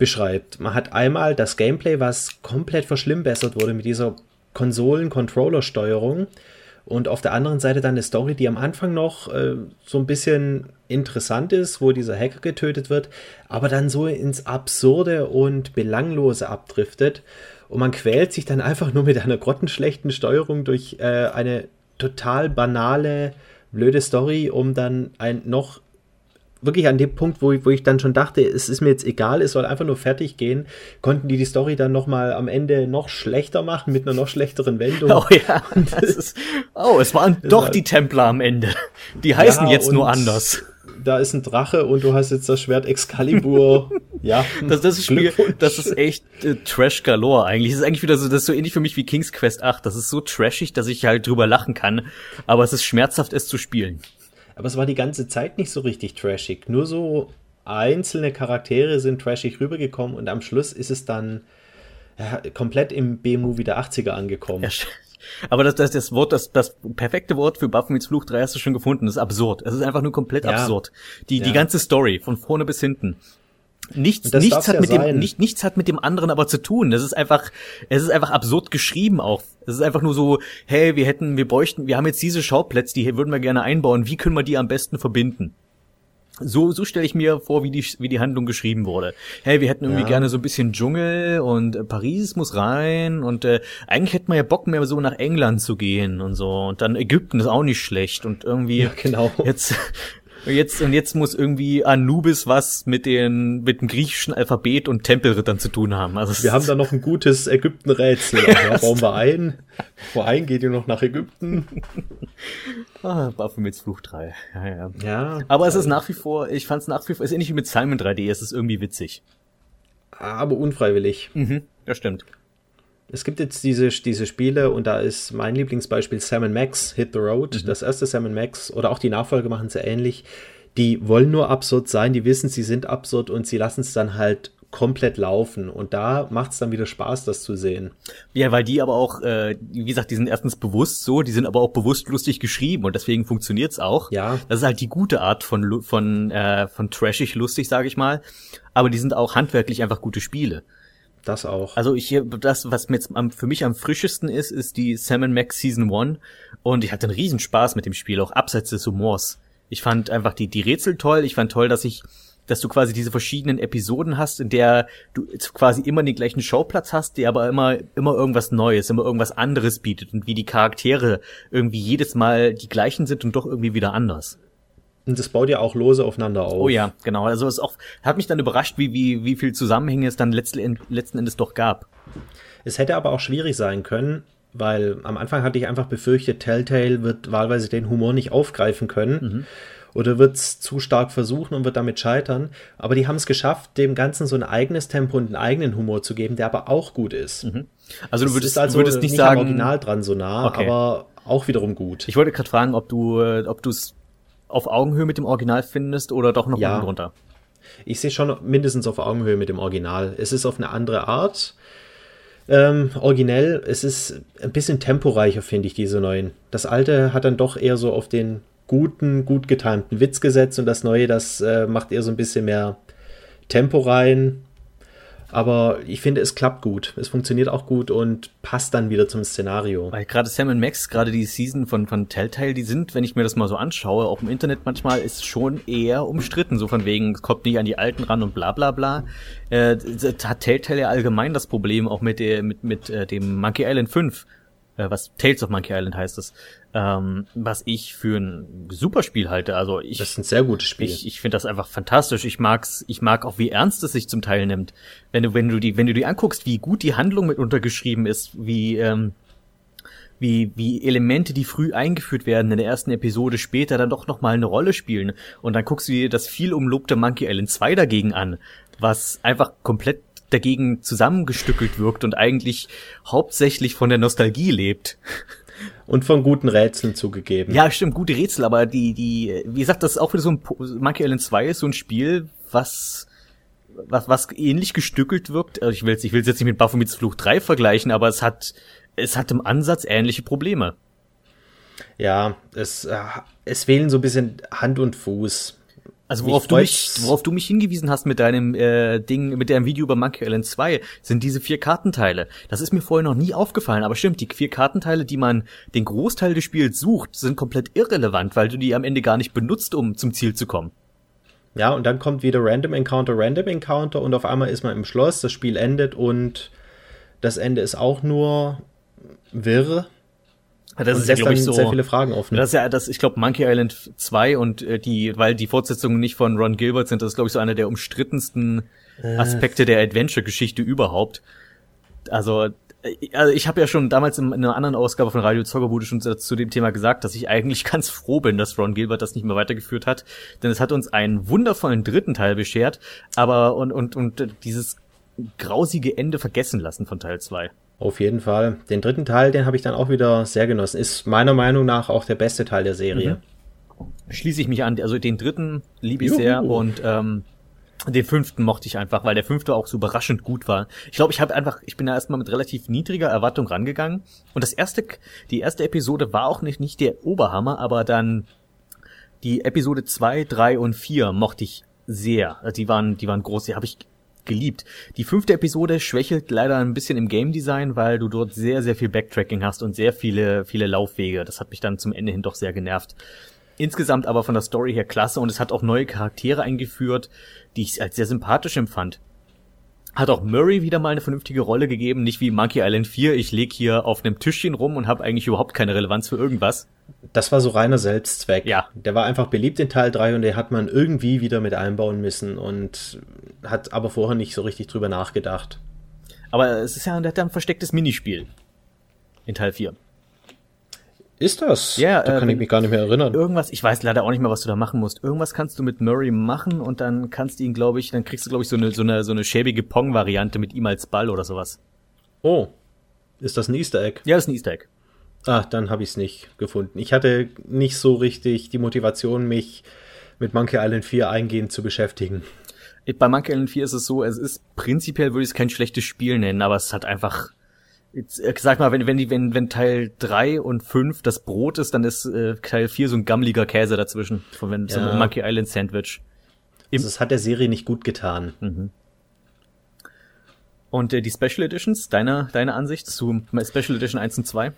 [SPEAKER 2] beschreibt. Man hat einmal das Gameplay, was komplett verschlimmbessert wurde mit dieser Konsolen-Controller-Steuerung. Und auf der anderen Seite dann eine Story, die am Anfang noch äh, so ein bisschen interessant ist, wo dieser Hacker getötet wird, aber dann so ins Absurde und Belanglose abdriftet. Und man quält sich dann einfach nur mit einer grottenschlechten Steuerung durch äh, eine total banale, blöde Story, um dann ein noch wirklich an dem Punkt, wo ich, wo ich dann schon dachte, es ist mir jetzt egal, es soll einfach nur fertig gehen, konnten die die Story dann nochmal am Ende noch schlechter machen mit einer noch schlechteren Wendung.
[SPEAKER 1] Oh ja, ist, oh, es waren doch die Templer am Ende. Die heißen ja, jetzt nur anders.
[SPEAKER 2] Da ist ein Drache und du hast jetzt das Schwert Excalibur. ja.
[SPEAKER 1] Das, das ist Spiel, das ist echt äh, Trash galore eigentlich. Das ist eigentlich wieder so, das ist so ähnlich für mich wie King's Quest 8. Das ist so trashig, dass ich halt drüber lachen kann. Aber es ist schmerzhaft, es zu spielen
[SPEAKER 2] aber es war die ganze Zeit nicht so richtig trashig. Nur so einzelne Charaktere sind trashig rübergekommen und am Schluss ist es dann ja, komplett im B-Movie der 80er angekommen. Ja,
[SPEAKER 1] aber das, das, das Wort, das, das perfekte Wort für Baphomets Fluch 3 hast du schon gefunden. Das ist absurd. Es ist einfach nur komplett ja. absurd. Die, ja. die ganze Story, von vorne bis hinten. Nichts, nichts hat mit sein. dem, nicht, nichts hat mit dem anderen aber zu tun. Das ist einfach, es ist einfach absurd geschrieben auch. Es ist einfach nur so, hey, wir hätten, wir bräuchten, wir haben jetzt diese Schauplätze, die würden wir gerne einbauen. Wie können wir die am besten verbinden? So, so stelle ich mir vor, wie die, wie die Handlung geschrieben wurde. Hey, wir hätten irgendwie ja. gerne so ein bisschen Dschungel und äh, Paris muss rein und äh, eigentlich hätten wir ja Bock mehr so nach England zu gehen und so und dann Ägypten ist auch nicht schlecht und irgendwie ja,
[SPEAKER 2] genau.
[SPEAKER 1] jetzt und jetzt, und jetzt muss irgendwie Anubis was mit den, mit dem griechischen Alphabet und Tempelrittern zu tun haben. Also
[SPEAKER 2] wir haben da noch ein gutes Ägypten-Rätsel. Ja, bauen wir ein. Wohin geht ihr noch nach Ägypten?
[SPEAKER 1] ah, Baphomets Fluch 3. Ja, ja. ja Aber es ist nach wie vor, ich fand es nach wie vor, es ist ähnlich wie mit Simon 3D, es ist irgendwie witzig.
[SPEAKER 2] aber unfreiwillig.
[SPEAKER 1] Mhm, das stimmt.
[SPEAKER 2] Es gibt jetzt diese, diese Spiele und da ist mein Lieblingsbeispiel Sam Max Hit the Road. Mhm. Das erste Sam Max oder auch die Nachfolger machen es ja ähnlich. Die wollen nur absurd sein, die wissen, sie sind absurd und sie lassen es dann halt komplett laufen. Und da macht es dann wieder Spaß, das zu sehen.
[SPEAKER 1] Ja, weil die aber auch, äh, wie gesagt, die sind erstens bewusst so, die sind aber auch bewusst lustig geschrieben und deswegen funktioniert's auch.
[SPEAKER 2] Ja.
[SPEAKER 1] Das ist halt die gute Art von von äh, von trashig lustig, sage ich mal. Aber die sind auch handwerklich einfach gute Spiele.
[SPEAKER 2] Das auch.
[SPEAKER 1] Also ich das, was mir jetzt am, für mich am frischesten ist, ist die Sam Max Season 1 und ich hatte einen riesen Spaß mit dem Spiel, auch abseits des Humors. Ich fand einfach die, die Rätsel toll. Ich fand toll, dass ich dass du quasi diese verschiedenen Episoden hast, in der du quasi immer den gleichen Schauplatz hast, der aber immer, immer irgendwas Neues, immer irgendwas anderes bietet und wie die Charaktere irgendwie jedes Mal die gleichen sind und doch irgendwie wieder anders.
[SPEAKER 2] Und das baut ja auch lose aufeinander auf.
[SPEAKER 1] Oh ja, genau. Also es auch, hat mich dann überrascht, wie, wie, wie viel Zusammenhänge es dann letzten, letzten Endes doch gab.
[SPEAKER 2] Es hätte aber auch schwierig sein können, weil am Anfang hatte ich einfach befürchtet, Telltale wird wahlweise den Humor nicht aufgreifen können. Mhm oder wird es zu stark versuchen und wird damit scheitern. Aber die haben es geschafft, dem Ganzen so ein eigenes Tempo und einen eigenen Humor zu geben, der aber auch gut ist. Mhm.
[SPEAKER 1] Also du würdest, also du würdest nicht, nicht sagen,
[SPEAKER 2] Original dran so nah, okay. aber auch wiederum gut.
[SPEAKER 1] Ich wollte gerade fragen, ob du, äh, ob du es auf Augenhöhe mit dem Original findest oder doch noch ja. unten drunter.
[SPEAKER 2] Ich sehe schon mindestens auf Augenhöhe mit dem Original. Es ist auf eine andere Art. Ähm, originell, es ist ein bisschen temporeicher, finde ich, diese neuen. Das alte hat dann doch eher so auf den guten, gut getimten Witz gesetzt und das Neue, das äh, macht eher so ein bisschen mehr Tempo rein. Aber ich finde, es klappt gut. Es funktioniert auch gut und passt dann wieder zum Szenario.
[SPEAKER 1] Weil gerade Sam Max, gerade die Season von, von Telltale, die sind, wenn ich mir das mal so anschaue, auch im Internet manchmal, ist schon eher umstritten. So von wegen, es kommt nicht an die Alten ran und bla bla bla. Äh, hat Telltale ja allgemein das Problem, auch mit, der, mit, mit äh, dem Monkey Island 5 äh, was Tales of Monkey Island heißt es, ähm, was ich für ein super Spiel halte. Also ich,
[SPEAKER 2] das ist ein sehr gutes Spiel.
[SPEAKER 1] Ich, ich finde das einfach fantastisch. Ich mag's, ich mag auch, wie ernst es sich zum Teil nimmt. Wenn du, wenn du die, wenn du die anguckst, wie gut die Handlung mit untergeschrieben ist, wie ähm, wie, wie Elemente, die früh eingeführt werden in der ersten Episode, später dann doch nochmal eine Rolle spielen. Und dann guckst du dir das viel umlobte Monkey Island 2 dagegen an, was einfach komplett dagegen zusammengestückelt wirkt und eigentlich hauptsächlich von der Nostalgie lebt.
[SPEAKER 2] Und von guten Rätseln zugegeben.
[SPEAKER 1] Ja, stimmt, gute Rätsel, aber die, die, wie gesagt, das ist auch wieder so ein, Monkey Island 2 ist so ein Spiel, was, was, was ähnlich gestückelt wirkt. Also ich will jetzt, ich will jetzt nicht mit Baphomets Fluch 3 vergleichen, aber es hat, es hat im Ansatz ähnliche Probleme.
[SPEAKER 2] Ja, es, äh, es fehlen so ein bisschen Hand und Fuß.
[SPEAKER 1] Also worauf du, mich, worauf du mich hingewiesen hast mit deinem äh, Ding, mit deinem Video über Monkey Island 2, sind diese vier Kartenteile. Das ist mir vorher noch nie aufgefallen, aber stimmt, die vier Kartenteile, die man den Großteil des Spiels sucht, sind komplett irrelevant, weil du die am Ende gar nicht benutzt, um zum Ziel zu kommen.
[SPEAKER 2] Ja, und dann kommt wieder Random Encounter, Random Encounter und auf einmal ist man im Schloss, das Spiel endet und das Ende ist auch nur wirr
[SPEAKER 1] das und ist ja, dann so, sehr viele Fragen offen. Das ist ja das, ich glaube, Monkey Island 2 und äh, die, weil die Fortsetzungen nicht von Ron Gilbert sind, das ist, glaube ich, so einer der umstrittensten äh. Aspekte der Adventure-Geschichte überhaupt. Also, äh, also ich habe ja schon damals in einer anderen Ausgabe von Radio Zockerbude schon zu dem Thema gesagt, dass ich eigentlich ganz froh bin, dass Ron Gilbert das nicht mehr weitergeführt hat, denn es hat uns einen wundervollen dritten Teil beschert, aber und und und dieses grausige Ende vergessen lassen von Teil 2.
[SPEAKER 2] Auf jeden Fall. Den dritten Teil, den habe ich dann auch wieder sehr genossen. Ist meiner Meinung nach auch der beste Teil der Serie.
[SPEAKER 1] Mhm. Schließe ich mich an. Also den dritten liebe ich Juhu. sehr und ähm, den fünften mochte ich einfach, weil der fünfte auch so überraschend gut war. Ich glaube, ich habe einfach, ich bin da erstmal mit relativ niedriger Erwartung rangegangen. Und das erste, die erste Episode war auch nicht, nicht der Oberhammer, aber dann die Episode zwei, drei und vier mochte ich sehr. Die waren, die waren groß. Die habe ich geliebt. Die fünfte Episode schwächelt leider ein bisschen im Game Design, weil du dort sehr, sehr viel Backtracking hast und sehr viele, viele Laufwege. Das hat mich dann zum Ende hin doch sehr genervt. Insgesamt aber von der Story her klasse und es hat auch neue Charaktere eingeführt, die ich als sehr sympathisch empfand. Hat auch Murray wieder mal eine vernünftige Rolle gegeben, nicht wie Monkey Island 4, ich leg hier auf einem Tischchen rum und habe eigentlich überhaupt keine Relevanz für irgendwas.
[SPEAKER 2] Das war so reiner Selbstzweck.
[SPEAKER 1] Ja.
[SPEAKER 2] Der war einfach beliebt in Teil 3 und den hat man irgendwie wieder mit einbauen müssen und hat aber vorher nicht so richtig drüber nachgedacht.
[SPEAKER 1] Aber es ist ja, der hat ja ein verstecktes Minispiel in Teil 4.
[SPEAKER 2] Ist das?
[SPEAKER 1] Ja,
[SPEAKER 2] da
[SPEAKER 1] äh,
[SPEAKER 2] kann ich mich gar nicht mehr erinnern.
[SPEAKER 1] Irgendwas, ich weiß leider auch nicht mehr, was du da machen musst. Irgendwas kannst du mit Murray machen und dann kannst du ihn, glaube ich, dann kriegst du, glaube ich, so eine, so eine, so eine schäbige Pong-Variante mit ihm als Ball oder sowas.
[SPEAKER 2] Oh. Ist das ein Easter Egg?
[SPEAKER 1] Ja, das ist ein Easter Egg.
[SPEAKER 2] Ah, dann habe ich es nicht gefunden. Ich hatte nicht so richtig die Motivation, mich mit Monkey Island 4 eingehend zu beschäftigen.
[SPEAKER 1] Bei Monkey Island 4 ist es so, es ist prinzipiell würde ich es kein schlechtes Spiel nennen, aber es hat einfach Jetzt, äh, sag mal, wenn, wenn, die, wenn, wenn Teil 3 und 5 das Brot ist, dann ist äh, Teil 4 so ein gammeliger Käse dazwischen. Von wenn,
[SPEAKER 2] Ja.
[SPEAKER 1] so ein Monkey Island Sandwich.
[SPEAKER 2] Also es hat der Serie nicht gut getan.
[SPEAKER 1] Und äh, die Special Editions, deine, deine Ansicht zu Special Edition 1 und 2?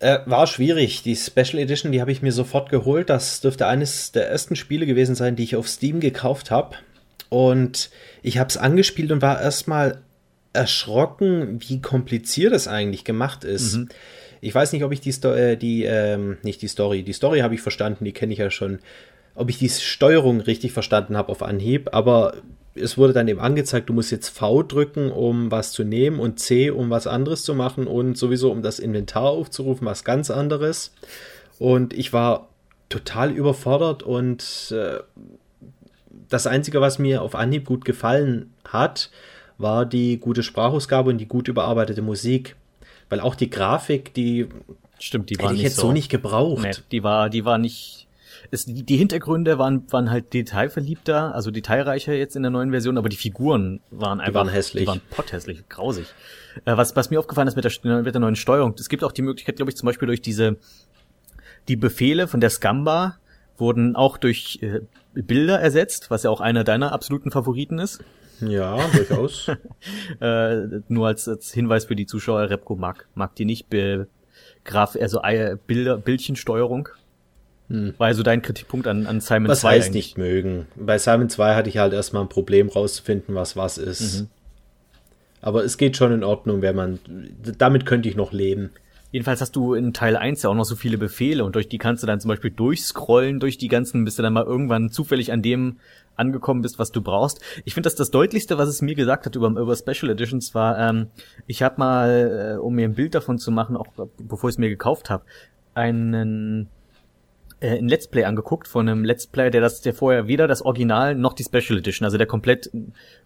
[SPEAKER 2] Äh, war schwierig. Die Special Edition, die habe ich mir sofort geholt. Das dürfte eines der ersten Spiele gewesen sein, die ich auf Steam gekauft habe. Und ich habe es angespielt und war erstmal erschrocken, wie kompliziert es eigentlich gemacht ist. Ich weiß nicht, ob ich die, Sto äh, die ähm, nicht die Story, die Story habe ich verstanden, die kenne ich ja schon. Ob ich die Steuerung richtig verstanden habe auf Anhieb, aber es wurde dann eben angezeigt, du musst jetzt V drücken, um was zu nehmen und C, um was anderes zu machen und sowieso um das Inventar aufzurufen, was ganz anderes. Und ich war total überfordert und äh, das Einzige, was mir auf Anhieb gut gefallen hat, war die gute Sprachausgabe und die gut überarbeitete Musik. Weil auch die Grafik, die
[SPEAKER 1] Stimmt, die war
[SPEAKER 2] hätte ich jetzt so nicht gebraucht.
[SPEAKER 1] Nee, die war, die war nicht. Es, die, die Hintergründe waren, waren halt detailverliebter, also detailreicher jetzt in der neuen Version, aber die Figuren waren einfach.
[SPEAKER 2] waren hässlich.
[SPEAKER 1] Die waren potthässlich, grausig. Äh, was, was mir aufgefallen ist mit der, mit der neuen Steuerung, es gibt auch die Möglichkeit, glaube ich, zum Beispiel durch diese, die Befehle von der Scamba wurden auch durch äh, Bilder ersetzt, was ja auch einer deiner absoluten Favoriten ist.
[SPEAKER 2] Ja, durchaus.
[SPEAKER 1] Äh, nur als, als Hinweis für die Zuschauer, Repco mag, mag die nicht be, Graf, also Bilder, Bildchensteuerung. War also dein Kritikpunkt an, an Simon
[SPEAKER 2] Hm. was
[SPEAKER 1] 2
[SPEAKER 2] heißt
[SPEAKER 1] eigentlich.
[SPEAKER 2] nicht mögen? Bei Simon 2 hatte ich halt erstmal ein Problem rauszufinden, was was ist.
[SPEAKER 1] Mhm.
[SPEAKER 2] Aber es geht schon in Ordnung, wenn man. Damit könnte ich noch leben.
[SPEAKER 1] Jedenfalls hast du in Teil 1 ja auch noch so viele Befehle und durch die kannst du dann zum Beispiel durchscrollen durch die ganzen, bis du dann mal irgendwann zufällig an dem angekommen bist, was du brauchst. Ich finde, dass das Deutlichste, was es mir gesagt hat über, über Special Editions war, ähm, ich habe mal, äh, um mir ein Bild davon zu machen, auch bevor ich es mir gekauft habe, einen äh, ein Let's Play angeguckt von einem Let's Player, der das, der vorher weder das Original noch die Special Edition, also der komplett,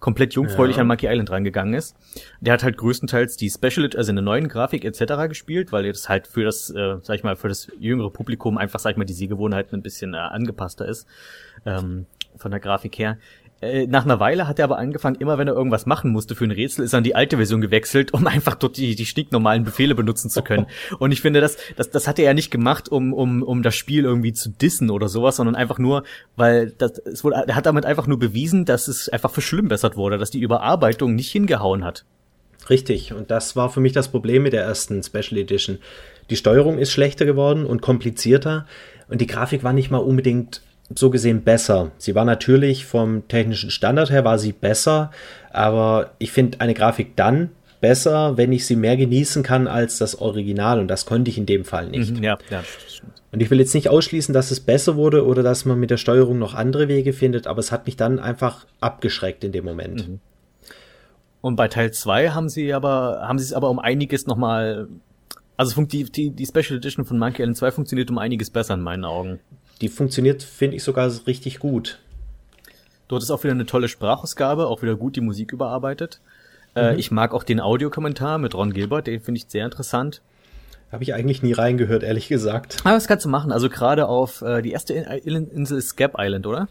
[SPEAKER 1] komplett jungfräulich
[SPEAKER 2] Ja.
[SPEAKER 1] an Monkey Island rangegangen ist. Der hat halt größtenteils die Special, also in der neuen Grafik etc. gespielt, weil das halt für das, äh, sag ich mal, für das jüngere Publikum einfach, sag ich mal, die Sehgewohnheiten ein bisschen äh, angepasster ist, ähm, von der Grafik her. Äh, Nach einer Weile hat er aber angefangen, immer wenn er irgendwas machen musste für ein Rätsel, ist er an die alte Version gewechselt, um einfach dort die, die stinknormalen Befehle benutzen zu können. Und ich finde, das, das, das hat er ja nicht gemacht, um, um, um das Spiel irgendwie zu dissen oder sowas, sondern einfach nur, weil das, es wurde, er hat damit einfach nur bewiesen, dass es einfach verschlimmbessert wurde, dass die Überarbeitung nicht hingehauen hat.
[SPEAKER 2] Richtig. Und das war für mich das Problem mit der ersten Special Edition. Die Steuerung ist schlechter geworden und komplizierter. Und die Grafik war nicht mal unbedingt so gesehen besser. Sie war natürlich vom technischen Standard her war sie besser, aber ich finde eine Grafik dann besser, wenn ich sie mehr genießen kann als das Original und das konnte ich in dem Fall nicht.
[SPEAKER 1] Ja, ja, stimmt.
[SPEAKER 2] Und ich will jetzt nicht ausschließen, dass es besser wurde oder dass man mit der Steuerung noch andere Wege findet, aber es hat mich dann einfach abgeschreckt in dem Moment.
[SPEAKER 1] Und bei Teil 2 haben sie aber, haben sie es aber um einiges nochmal, also funkt- die, die, die Special Edition von Monkey Island 2 funktioniert um einiges besser in meinen Augen.
[SPEAKER 2] Die funktioniert, finde ich, sogar richtig gut.
[SPEAKER 1] Dort ist auch wieder eine tolle Sprachausgabe, auch wieder gut die Musik überarbeitet. Äh, ich mag auch den Audiokommentar mit Ron Gilbert, den finde ich sehr interessant.
[SPEAKER 2] Habe ich eigentlich nie reingehört, ehrlich gesagt.
[SPEAKER 1] Aber das kannst du machen, also gerade auf äh, die erste In- Insel ist Scap Island, oder?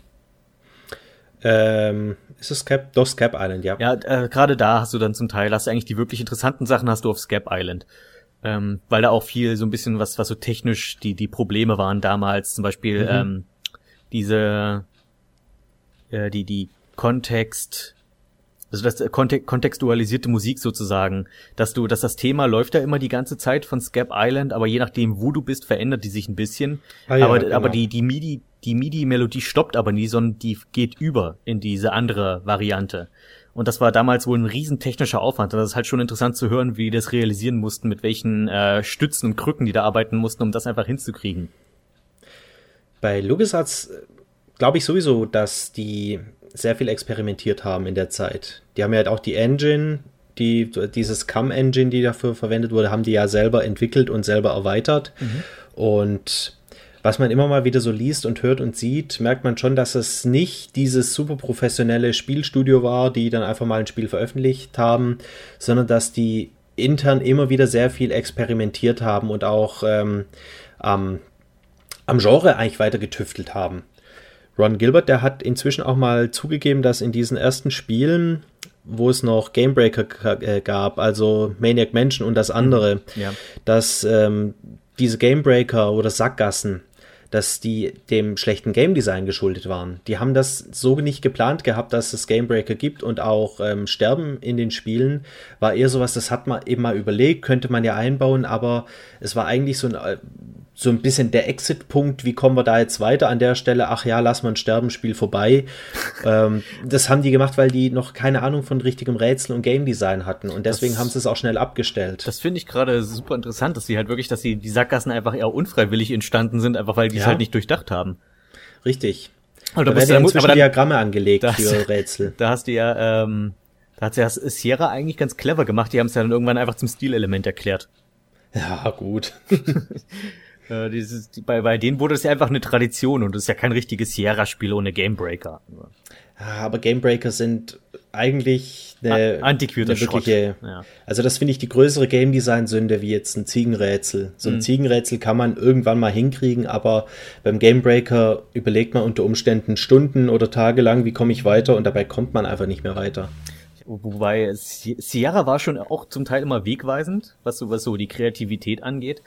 [SPEAKER 2] Ähm, ist es Cap? Doch, Cap Island, ja.
[SPEAKER 1] Ja, äh, gerade da hast du dann zum Teil, hast du eigentlich die wirklich interessanten Sachen hast du auf Scap Island. Ähm, weil da auch viel so ein bisschen was, was so technisch die, die Probleme waren damals, zum Beispiel ähm, diese, äh, die, die Kontext, also das äh, kontek kontextualisierte Musik sozusagen, dass du, dass das Thema läuft ja immer die ganze Zeit von Scap Island, aber je nachdem, wo du bist, verändert die sich ein bisschen.
[SPEAKER 2] Ah ja,
[SPEAKER 1] aber,
[SPEAKER 2] genau.
[SPEAKER 1] aber die, die MIDI, die MIDI-Melodie stoppt aber nie, sondern die geht über in diese andere Variante. Und das war damals wohl ein riesen technischer Aufwand. Und das ist halt schon interessant zu hören, wie die das realisieren mussten, mit welchen äh, Stützen und Krücken die da arbeiten mussten, um das einfach hinzukriegen.
[SPEAKER 2] Bei LucasArts glaube ich sowieso, dass die sehr viel experimentiert haben in der Zeit. Die haben ja halt auch die Engine, die, dieses CAM-Engine, die dafür verwendet wurde, haben die ja selber entwickelt und selber erweitert. Und was man immer mal wieder so liest und hört und sieht, merkt man schon, dass es nicht dieses super professionelle Spielstudio war, die dann einfach mal ein Spiel veröffentlicht haben, sondern dass die intern immer wieder sehr viel experimentiert haben und auch ähm, am, am Genre eigentlich weiter getüftelt haben. Ron Gilbert, der hat inzwischen auch mal zugegeben, dass in diesen ersten Spielen, wo es noch Gamebreaker äh, gab, also Maniac Mansion und das andere, ja. dass ähm, diese Gamebreaker oder Sackgassen, dass die dem schlechten Game Design geschuldet waren. Die haben das so nicht geplant gehabt, dass es Gamebreaker gibt und auch ähm, Sterben in den Spielen war eher sowas, das hat man eben mal überlegt, könnte man ja einbauen, aber es war eigentlich so ein äh, so ein bisschen der Exit-Punkt, wie kommen wir da jetzt weiter an der Stelle? Ach ja, lass mal ein Sterbenspiel vorbei. ähm, das haben die gemacht, weil die noch keine Ahnung von richtigem Rätsel und Game Design hatten und deswegen das, haben sie es auch schnell abgestellt.
[SPEAKER 1] Das finde ich gerade super interessant, dass sie halt wirklich, dass die, die Sackgassen einfach eher unfreiwillig entstanden sind, einfach weil die es ja. halt nicht durchdacht haben.
[SPEAKER 2] Richtig. Aber da, da werden ja inzwischen dann, Diagramme angelegt
[SPEAKER 1] für
[SPEAKER 2] hast, Rätsel.
[SPEAKER 1] Da hast du ja, ähm, da hat ja Sierra eigentlich ganz clever gemacht. Die haben es ja dann irgendwann einfach zum Stilelement erklärt.
[SPEAKER 2] Ja, gut.
[SPEAKER 1] Äh, dieses, bei, bei denen wurde es ja einfach eine Tradition und es ist ja kein richtiges Sierra-Spiel ohne Gamebreaker.
[SPEAKER 2] Aber Gamebreaker sind eigentlich eine,
[SPEAKER 1] antiquierter eine wirkliche,
[SPEAKER 2] ja. also das finde ich die größere Game Design Sünde wie jetzt ein Ziegenrätsel. So ein mhm. Ziegenrätsel kann man irgendwann mal hinkriegen, aber beim Gamebreaker überlegt man unter Umständen Stunden oder Tage lang, wie komme ich weiter und dabei kommt man einfach nicht mehr weiter.
[SPEAKER 1] Wobei Sierra war schon auch zum Teil immer wegweisend, was so, was so die Kreativität angeht.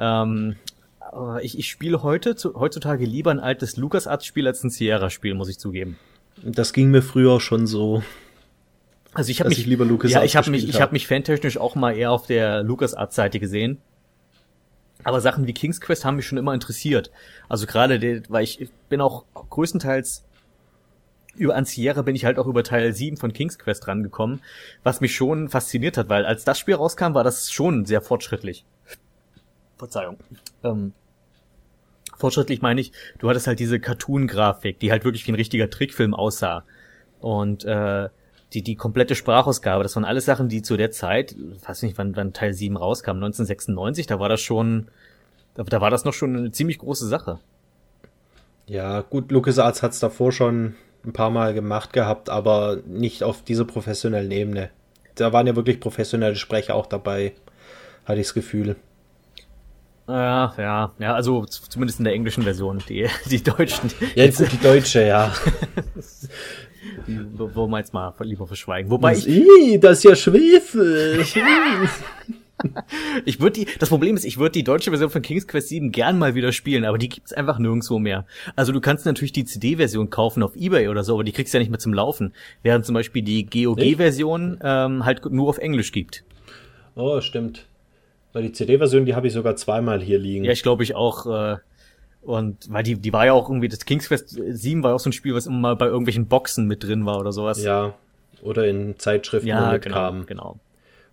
[SPEAKER 1] Ähm, ich, ich spiele heute zu, heutzutage lieber ein altes LucasArts-Spiel als ein Sierra-Spiel, muss ich zugeben.
[SPEAKER 2] Das ging mir früher schon so.
[SPEAKER 1] Also ich habe mich ich lieber Lucas Ja, ich habe mich ich habe mich fantechnisch auch mal eher auf der LucasArts Seite gesehen. Aber Sachen wie King's Quest haben mich schon immer interessiert. Also gerade weil ich bin auch größtenteils über an Sierra bin ich halt auch über Teil 7 von King's Quest rangekommen, was mich schon fasziniert hat, weil als das Spiel rauskam, war das schon sehr fortschrittlich. Verzeihung. Ähm, fortschrittlich meine ich, du hattest halt diese Cartoon-Grafik, die halt wirklich wie ein richtiger Trickfilm aussah. Und äh, die, die komplette Sprachausgabe, das waren alles Sachen, die zu der Zeit, weiß nicht, wann, wann Teil 7 rauskam, 1996, da war das schon, da, da war das noch schon eine ziemlich große Sache.
[SPEAKER 2] Ja, gut, LucasArts hat es davor schon ein paar Mal gemacht gehabt, aber nicht auf dieser professionellen Ebene. Da waren ja wirklich professionelle Sprecher auch dabei, hatte ich das Gefühl.
[SPEAKER 1] Ja, ja, ja, also zumindest in der englischen Version, die, die deutschen.
[SPEAKER 2] Ja, jetzt die deutsche, ja.
[SPEAKER 1] wo wir jetzt mal lieber verschweigen. Wobei
[SPEAKER 2] das, ich. das ist ja Schwefel.
[SPEAKER 1] ich würde die, das Problem ist, ich würde die deutsche Version von King's Quest 7 gern mal wieder spielen, aber die gibt's einfach nirgendwo mehr. Also du kannst natürlich die CD-Version kaufen auf Ebay oder so, aber die kriegst du ja nicht mehr zum Laufen. Während zum Beispiel die GOG-Version ähm, halt nur auf Englisch gibt.
[SPEAKER 2] Oh, stimmt. Weil die CD-Version, die habe ich sogar zweimal hier liegen.
[SPEAKER 1] Ja, ich glaube ich auch. Äh, und weil die, die war ja auch irgendwie, das King's Quest 7 war ja auch so ein Spiel, was immer mal bei irgendwelchen Boxen mit drin war oder sowas.
[SPEAKER 2] Ja, oder in Zeitschriften
[SPEAKER 1] ja, mitkam. Genau, genau.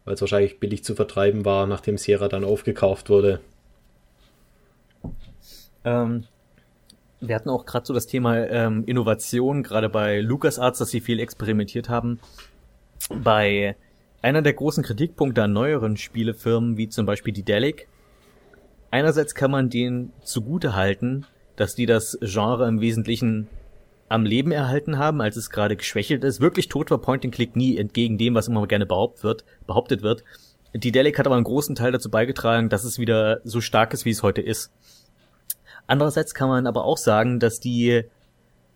[SPEAKER 2] Weil es wahrscheinlich billig zu vertreiben war, nachdem Sierra dann aufgekauft wurde.
[SPEAKER 1] Ähm, wir hatten auch gerade so das Thema ähm, Innovation, gerade bei LucasArts, dass sie viel experimentiert haben. Bei einer der großen Kritikpunkte an neueren Spielefirmen, wie zum Beispiel die Delic, einerseits kann man denen zugute halten, dass die das Genre im Wesentlichen am Leben erhalten haben, als es gerade geschwächelt ist. Wirklich tot war Point and Click nie entgegen dem, was immer gerne behauptet wird. Behauptet wird. Die Delic hat aber einen großen Teil dazu beigetragen, dass es wieder so stark ist, wie es heute ist. Andererseits kann man aber auch sagen, dass die,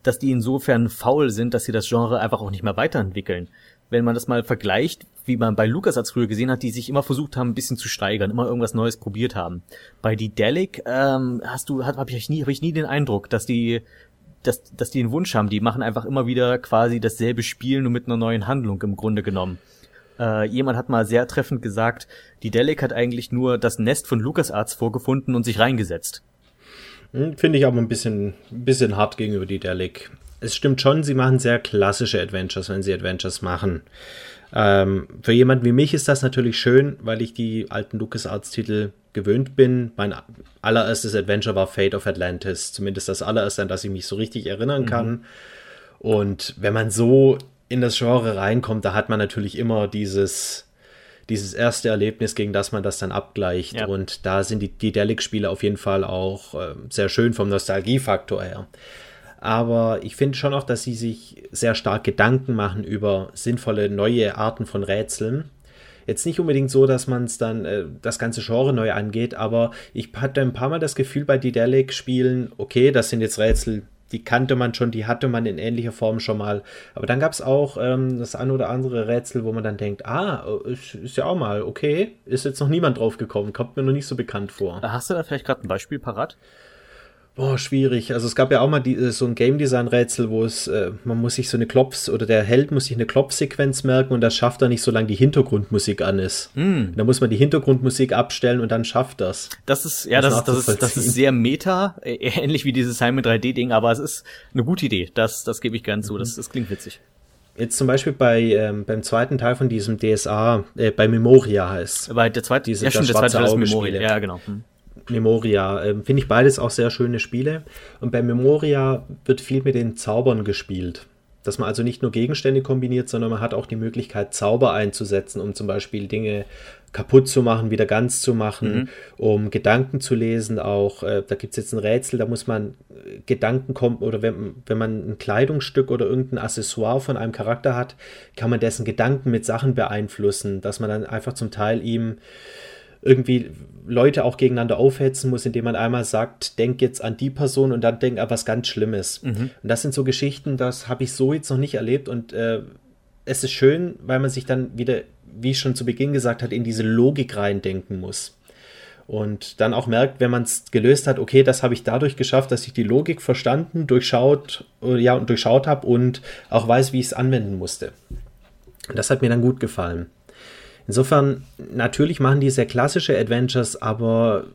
[SPEAKER 1] dass die insofern faul sind, dass sie das Genre einfach auch nicht mehr weiterentwickeln wenn man das mal vergleicht, wie man bei LucasArts früher gesehen hat, die sich immer versucht haben, ein bisschen zu steigern, immer irgendwas Neues probiert haben. Bei die Delic ähm, hast du, habe ich nie, habe ich nie den Eindruck, dass die, dass, dass die einen Wunsch haben. Die machen einfach immer wieder quasi dasselbe Spiel, nur mit einer neuen Handlung im Grunde genommen. Äh, jemand hat mal sehr treffend gesagt, die Delic hat eigentlich nur das Nest von LucasArts vorgefunden und sich reingesetzt.
[SPEAKER 2] Hm, finde ich aber ein bisschen, ein bisschen hart gegenüber die Delic es stimmt schon, sie machen sehr klassische Adventures, wenn sie Adventures machen. Ähm, für jemanden wie mich ist das natürlich schön, weil ich die alten LucasArts-Titel gewöhnt bin. Mein allererstes Adventure war Fate of Atlantis, zumindest das allererste, an das ich mich so richtig erinnern mhm. kann. Und wenn man so in das Genre reinkommt, da hat man natürlich immer dieses, dieses erste Erlebnis, gegen das man das dann abgleicht. Ja. Und da sind die, die Delic-Spiele auf jeden Fall auch äh, sehr schön vom Nostalgiefaktor her. Aber ich finde schon auch, dass sie sich sehr stark Gedanken machen über sinnvolle neue Arten von Rätseln. Jetzt nicht unbedingt so, dass man es dann äh, das ganze Genre neu angeht, aber ich hatte ein paar Mal das Gefühl bei Didelic-Spielen, okay, das sind jetzt Rätsel, die kannte man schon, die hatte man in ähnlicher Form schon mal. Aber dann gab es auch ähm, das ein oder andere Rätsel, wo man dann denkt, ah, ist, ist, ja auch mal, okay, ist jetzt noch niemand drauf gekommen, kommt mir noch nicht so bekannt vor.
[SPEAKER 1] Hast du da vielleicht gerade ein Beispiel parat?
[SPEAKER 2] Boah, schwierig. Also es gab ja auch mal die, äh, so ein Game Design Rätsel, wo es, äh, man muss sich so eine Klopfs oder der Held muss sich eine Klopfsequenz merken und das schafft er nicht, solange die Hintergrundmusik an ist. Mm. Da muss man die Hintergrundmusik abstellen und dann schafft das.
[SPEAKER 1] Das ist, ja, das, das, ist, das ist sehr meta, äh, ähnlich wie dieses Simon 3D Ding, aber es ist eine gute Idee. Das, das gebe ich gern zu. Mhm. Das, das klingt witzig.
[SPEAKER 2] Jetzt zum Beispiel bei ähm, beim zweiten Teil von diesem DSA, äh, bei Memoria heißt.
[SPEAKER 1] Bei der zweite,
[SPEAKER 2] diese ja, stimmt, der zweite Teil ist Memoria. Ja, genau. Hm. Memoria. Ähm, Finde ich beides auch sehr schöne Spiele. Und bei Memoria wird viel mit den Zaubern gespielt. Dass man also nicht nur Gegenstände kombiniert, sondern man hat auch die Möglichkeit, Zauber einzusetzen, um zum Beispiel Dinge kaputt zu machen, wieder ganz zu machen, mhm. um Gedanken zu lesen. Auch äh, da gibt es jetzt ein Rätsel, da muss man äh, Gedanken kommen, oder wenn, wenn man ein Kleidungsstück oder irgendein Accessoire von einem Charakter hat, kann man dessen Gedanken mit Sachen beeinflussen, dass man dann einfach zum Teil ihm irgendwie Leute auch gegeneinander aufhetzen muss, indem man einmal sagt, denk jetzt an die Person und dann denk an was ganz Schlimmes. Mhm. Und das sind so Geschichten, das habe ich so jetzt noch nicht erlebt und äh, es ist schön, weil man sich dann wieder, wie ich schon zu Beginn gesagt hat, in diese Logik reindenken muss. Und dann auch merkt, wenn man es gelöst hat, okay, das habe ich dadurch geschafft, dass ich die Logik verstanden, durchschaut, äh, ja, und durchschaut habe und auch weiß, wie ich es anwenden musste. Das hat mir dann gut gefallen. Insofern, natürlich machen die sehr klassische Adventures, aber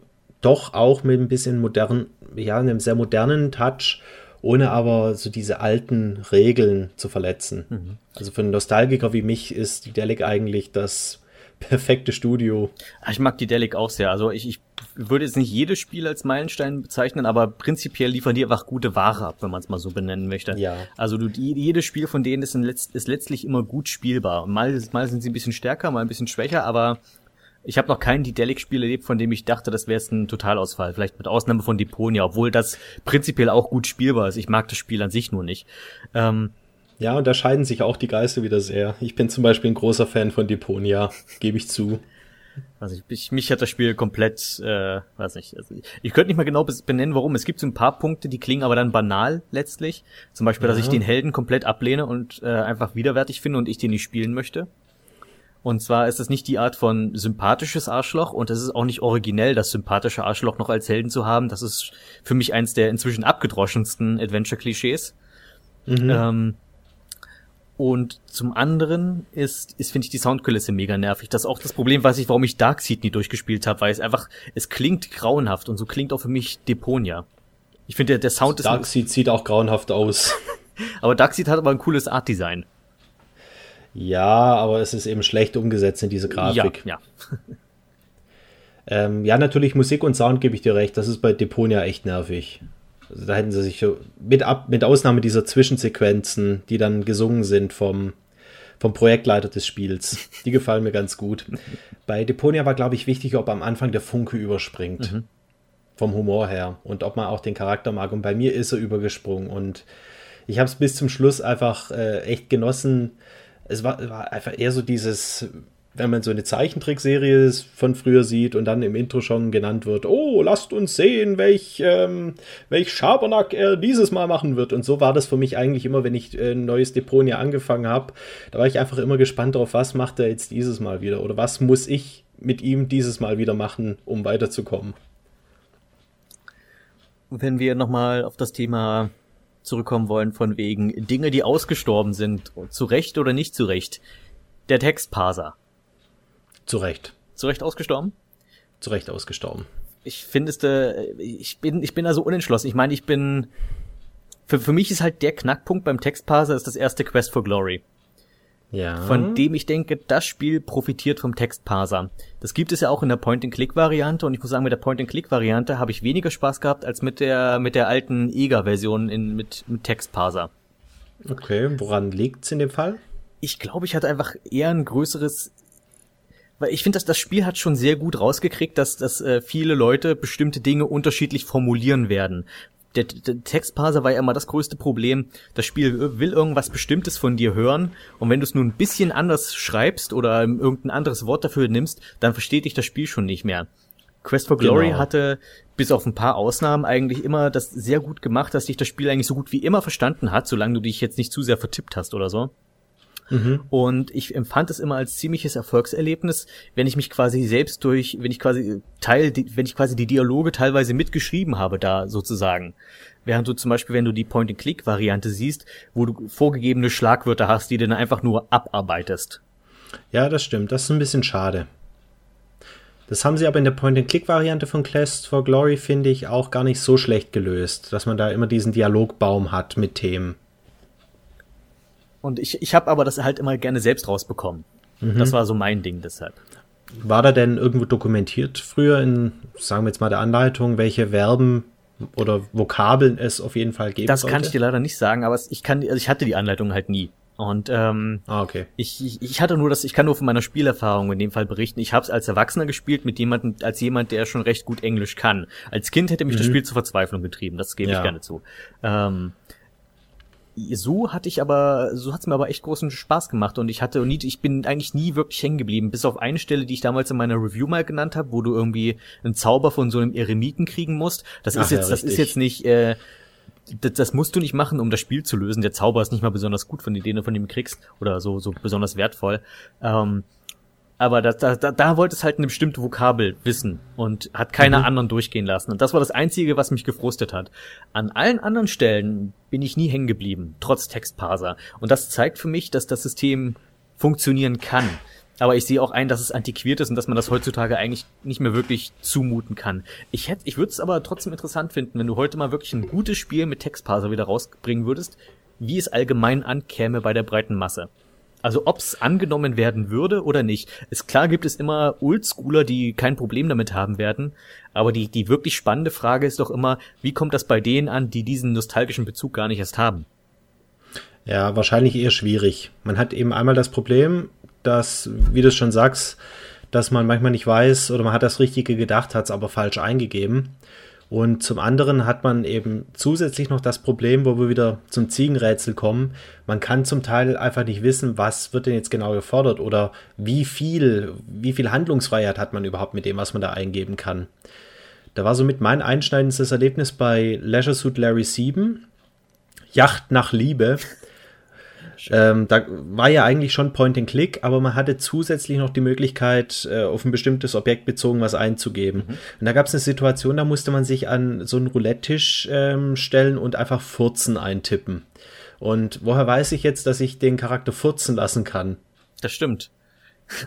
[SPEAKER 2] doch auch mit ein bisschen modernen, ja, einem sehr modernen Touch, ohne aber so diese alten Regeln zu verletzen. Mhm. Also für einen Nostalgiker wie mich ist die Delic eigentlich das perfekte Studio.
[SPEAKER 1] Ah, ich mag die Delic auch sehr. Also ich, ich würde jetzt nicht jedes Spiel als Meilenstein bezeichnen, aber prinzipiell liefern die einfach gute Ware ab, wenn man es mal so benennen möchte. Ja. Also du, jedes Spiel von denen ist, Letz-, ist letztlich immer gut spielbar. Mal, mal sind sie ein bisschen stärker, mal ein bisschen schwächer, aber ich habe noch keinen Didelic-Spiel erlebt, von dem ich dachte, das wäre jetzt ein Totalausfall. Vielleicht mit Ausnahme von Deponia, obwohl das prinzipiell auch gut spielbar ist. Ich mag das Spiel an sich nur nicht. Ähm,
[SPEAKER 2] ja, und da scheiden sich auch die Geister wieder sehr. Ich bin zum Beispiel ein großer Fan von Deponia, gebe ich zu.
[SPEAKER 1] Also ich, mich hat das Spiel komplett, äh, weiß nicht, also ich, könnte nicht mal genau benennen, warum. Es gibt so ein paar Punkte, die klingen aber dann banal letztlich. Zum Beispiel, ja. dass ich den Helden komplett ablehne und äh, einfach widerwärtig finde und ich den nicht spielen möchte. Und zwar ist es nicht die Art von sympathisches Arschloch und es ist auch nicht originell, das sympathische Arschloch noch als Helden zu haben. Das ist für mich eins der inzwischen abgedroschensten Adventure-Klischees. Mhm. Ähm, und zum anderen ist, ist finde ich, die Soundkulisse mega nervig. Das ist auch das Problem, weiß ich, warum ich Darkseid nie durchgespielt habe, weil es einfach, es klingt grauenhaft und so klingt auch für mich Deponia. Ich finde, der, der Sound
[SPEAKER 2] ist. Darkseid sieht auch grauenhaft aus.
[SPEAKER 1] aber Darkseid hat aber ein cooles Artdesign.
[SPEAKER 2] Ja, aber es ist eben schlecht umgesetzt in diese Grafik. Ja, ja. ähm, ja, natürlich Musik und Sound gebe ich dir recht. Das ist bei Deponia echt nervig. Also da hätten sie sich mit, ab, mit Ausnahme dieser Zwischensequenzen, die dann gesungen sind vom, vom Projektleiter des Spiels, die gefallen mir ganz gut. Bei Deponia war, glaube ich, wichtig, ob am Anfang der Funke überspringt. Mhm. Vom Humor her. Und ob man auch den Charakter mag. Und bei mir ist er übergesprungen. Und ich habe es bis zum Schluss einfach äh, echt genossen. Es war, war einfach eher so dieses wenn man so eine Zeichentrickserie von früher sieht und dann im Intro schon genannt wird, oh, lasst uns sehen, welch, ähm, welch Schabernack er dieses Mal machen wird. Und so war das für mich eigentlich immer, wenn ich äh, ein neues Deponia angefangen habe. Da war ich einfach immer gespannt darauf, was macht er jetzt dieses Mal wieder oder was muss ich mit ihm dieses Mal wieder machen, um weiterzukommen.
[SPEAKER 1] Wenn wir nochmal auf das Thema zurückkommen wollen, von wegen Dinge, die ausgestorben sind, zu Recht oder nicht zu Recht. Der Textparser
[SPEAKER 2] zu Recht.
[SPEAKER 1] Zu Recht ausgestorben?
[SPEAKER 2] Zu Recht ausgestorben.
[SPEAKER 1] Ich finde es, äh, ich bin, ich bin da so unentschlossen. Ich meine, ich bin, für, für mich ist halt der Knackpunkt beim Textparser ist das erste Quest for Glory. Ja. Von dem ich denke, das Spiel profitiert vom Textparser. Das gibt es ja auch in der Point-and-Click-Variante und ich muss sagen, mit der Point-and-Click-Variante habe ich weniger Spaß gehabt als mit der, mit der alten EGA-Version in, mit, mit Textparser.
[SPEAKER 2] Okay, woran liegt's in dem Fall?
[SPEAKER 1] Ich glaube, ich hatte einfach eher ein größeres weil ich finde, dass das Spiel hat schon sehr gut rausgekriegt, dass, dass äh, viele Leute bestimmte Dinge unterschiedlich formulieren werden. Der, der Textparser war ja immer das größte Problem. Das Spiel will irgendwas Bestimmtes von dir hören und wenn du es nur ein bisschen anders schreibst oder irgendein anderes Wort dafür nimmst, dann versteht dich das Spiel schon nicht mehr. Quest for Glory genau. hatte bis auf ein paar Ausnahmen eigentlich immer das sehr gut gemacht, dass dich das Spiel eigentlich so gut wie immer verstanden hat, solange du dich jetzt nicht zu sehr vertippt hast oder so. Mhm. Und ich empfand es immer als ziemliches Erfolgserlebnis, wenn ich mich quasi selbst durch, wenn ich quasi Teil, wenn ich quasi die Dialoge teilweise mitgeschrieben habe da sozusagen. Während du zum Beispiel, wenn du die Point-and-Click-Variante siehst, wo du vorgegebene Schlagwörter hast, die du dann einfach nur abarbeitest.
[SPEAKER 2] Ja, das stimmt. Das ist ein bisschen schade. Das haben sie aber in der Point-and-Click-Variante von Quest for Glory, finde ich, auch gar nicht so schlecht gelöst, dass man da immer diesen Dialogbaum hat mit Themen.
[SPEAKER 1] Und ich, ich habe aber das halt immer gerne selbst rausbekommen. Mhm. Das war so mein Ding deshalb.
[SPEAKER 2] War da denn irgendwo dokumentiert früher in, sagen wir jetzt mal, der Anleitung, welche Verben oder Vokabeln es auf jeden Fall geben
[SPEAKER 1] Das sollte? kann ich dir leider nicht sagen, aber ich kann, also ich hatte die Anleitung halt nie. Und ähm,
[SPEAKER 2] ah, okay.
[SPEAKER 1] ich, ich, hatte nur das, ich kann nur von meiner Spielerfahrung in dem Fall berichten. Ich habe es als Erwachsener gespielt mit jemandem, als jemand, der schon recht gut Englisch kann. Als Kind hätte mich mhm. das Spiel zur Verzweiflung getrieben, das gebe ja. ich gerne zu. Ähm, so hatte ich aber, so hat's mir aber echt großen Spaß gemacht und ich hatte nie, ich bin eigentlich nie wirklich hängen geblieben, bis auf eine Stelle, die ich damals in meiner Review mal genannt habe, wo du irgendwie einen Zauber von so einem Eremiten kriegen musst. Das Ach, ist jetzt, ja, das ist jetzt nicht äh, das, das musst du nicht machen, um das Spiel zu lösen. Der Zauber ist nicht mal besonders gut von denen, von dem du kriegst oder so so besonders wertvoll. Ähm, aber da, da, da, wollte es halt eine bestimmte Vokabel wissen und hat keine mhm. anderen durchgehen lassen. Und das war das Einzige, was mich gefrustet hat. An allen anderen Stellen bin ich nie hängen geblieben, trotz Textparser. Und das zeigt für mich, dass das System funktionieren kann. Aber ich sehe auch ein, dass es antiquiert ist und dass man das heutzutage eigentlich nicht mehr wirklich zumuten kann. Ich hätte, ich würde es aber trotzdem interessant finden, wenn du heute mal wirklich ein gutes Spiel mit Textparser wieder rausbringen würdest, wie es allgemein ankäme bei der breiten Masse. Also ob es angenommen werden würde oder nicht. Ist klar gibt es immer Oldschooler, die kein Problem damit haben werden. Aber die, die wirklich spannende Frage ist doch immer, wie kommt das bei denen an, die diesen nostalgischen Bezug gar nicht erst haben?
[SPEAKER 2] Ja, wahrscheinlich eher schwierig. Man hat eben einmal das Problem, dass, wie du es schon sagst, dass man manchmal nicht weiß oder man hat das Richtige gedacht, hat es aber falsch eingegeben. Und zum anderen hat man eben zusätzlich noch das Problem, wo wir wieder zum Ziegenrätsel kommen. Man kann zum Teil einfach nicht wissen, was wird denn jetzt genau gefordert oder wie viel, wie viel Handlungsfreiheit hat man überhaupt mit dem, was man da eingeben kann. Da war somit mein einschneidendes Erlebnis bei Leisure Suit Larry 7. Yacht nach Liebe. Ähm, da war ja eigentlich schon Point and Click, aber man hatte zusätzlich noch die Möglichkeit, äh, auf ein bestimmtes Objekt bezogen was einzugeben. Mhm. Und da gab es eine Situation, da musste man sich an so einen Roulette-Tisch ähm, stellen und einfach Furzen eintippen. Und woher weiß ich jetzt, dass ich den Charakter furzen lassen kann?
[SPEAKER 1] Das stimmt.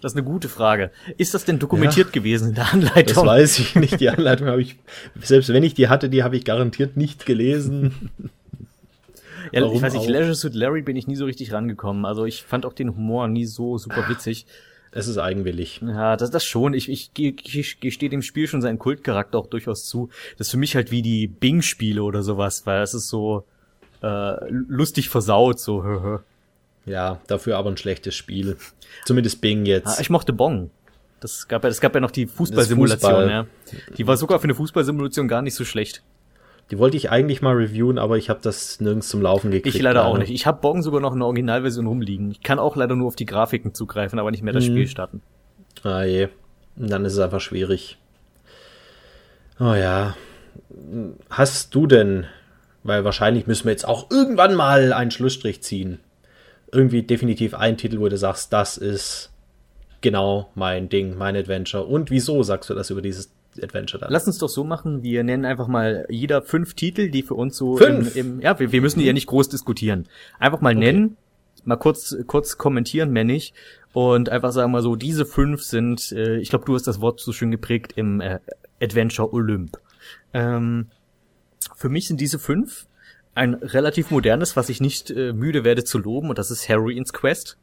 [SPEAKER 1] Das ist eine gute Frage. Ist das denn dokumentiert ja, gewesen in der Anleitung? Das
[SPEAKER 2] weiß ich nicht. Die Anleitung habe ich, selbst wenn ich die hatte, die habe ich garantiert nicht gelesen.
[SPEAKER 1] Ja, Warum ich weiß nicht, Leisure Suit Larry bin ich nie so richtig rangekommen. Also ich fand auch den Humor nie so super witzig.
[SPEAKER 2] Es ist eigenwillig.
[SPEAKER 1] Ja, das, das schon. Ich, ich, ich, ich gestehe dem Spiel schon seinen Kultcharakter auch durchaus zu. Das ist für mich halt wie die Bing-Spiele oder sowas, weil es ist so äh, lustig versaut, so.
[SPEAKER 2] ja, dafür aber ein schlechtes Spiel. Zumindest Bing jetzt.
[SPEAKER 1] Ah, ich mochte Bong. Das gab ja, das gab ja noch die Fußballsimulation, Fußball. ja. Die war sogar für eine Fußballsimulation gar nicht so schlecht.
[SPEAKER 2] Die wollte ich eigentlich mal reviewen, aber ich habe das nirgends zum Laufen gekriegt.
[SPEAKER 1] Ich leider auch nicht. Ich habe Bong sogar noch eine Originalversion rumliegen. Ich kann auch leider nur auf die Grafiken zugreifen, aber nicht mehr das hm. Spiel starten.
[SPEAKER 2] Ah je. Dann ist es einfach schwierig. Oh ja. Hast du denn, weil wahrscheinlich müssen wir jetzt auch irgendwann mal einen Schlussstrich ziehen. Irgendwie definitiv ein Titel, wo du sagst, das ist genau mein Ding, mein Adventure. Und wieso sagst du das über dieses Adventure dann.
[SPEAKER 1] Lass uns doch so machen, wir nennen einfach mal jeder fünf Titel, die für uns so
[SPEAKER 2] fünf?
[SPEAKER 1] Im, im ja, wir, wir müssen die ja nicht groß diskutieren. Einfach mal okay. nennen, mal kurz kurz kommentieren, mehr nicht und einfach sagen mal so, diese fünf sind, äh, ich glaube, du hast das Wort so schön geprägt im äh, Adventure Olymp. Ähm, für mich sind diese fünf ein relativ modernes, was ich nicht äh, müde werde zu loben, und das ist Heroines Quest.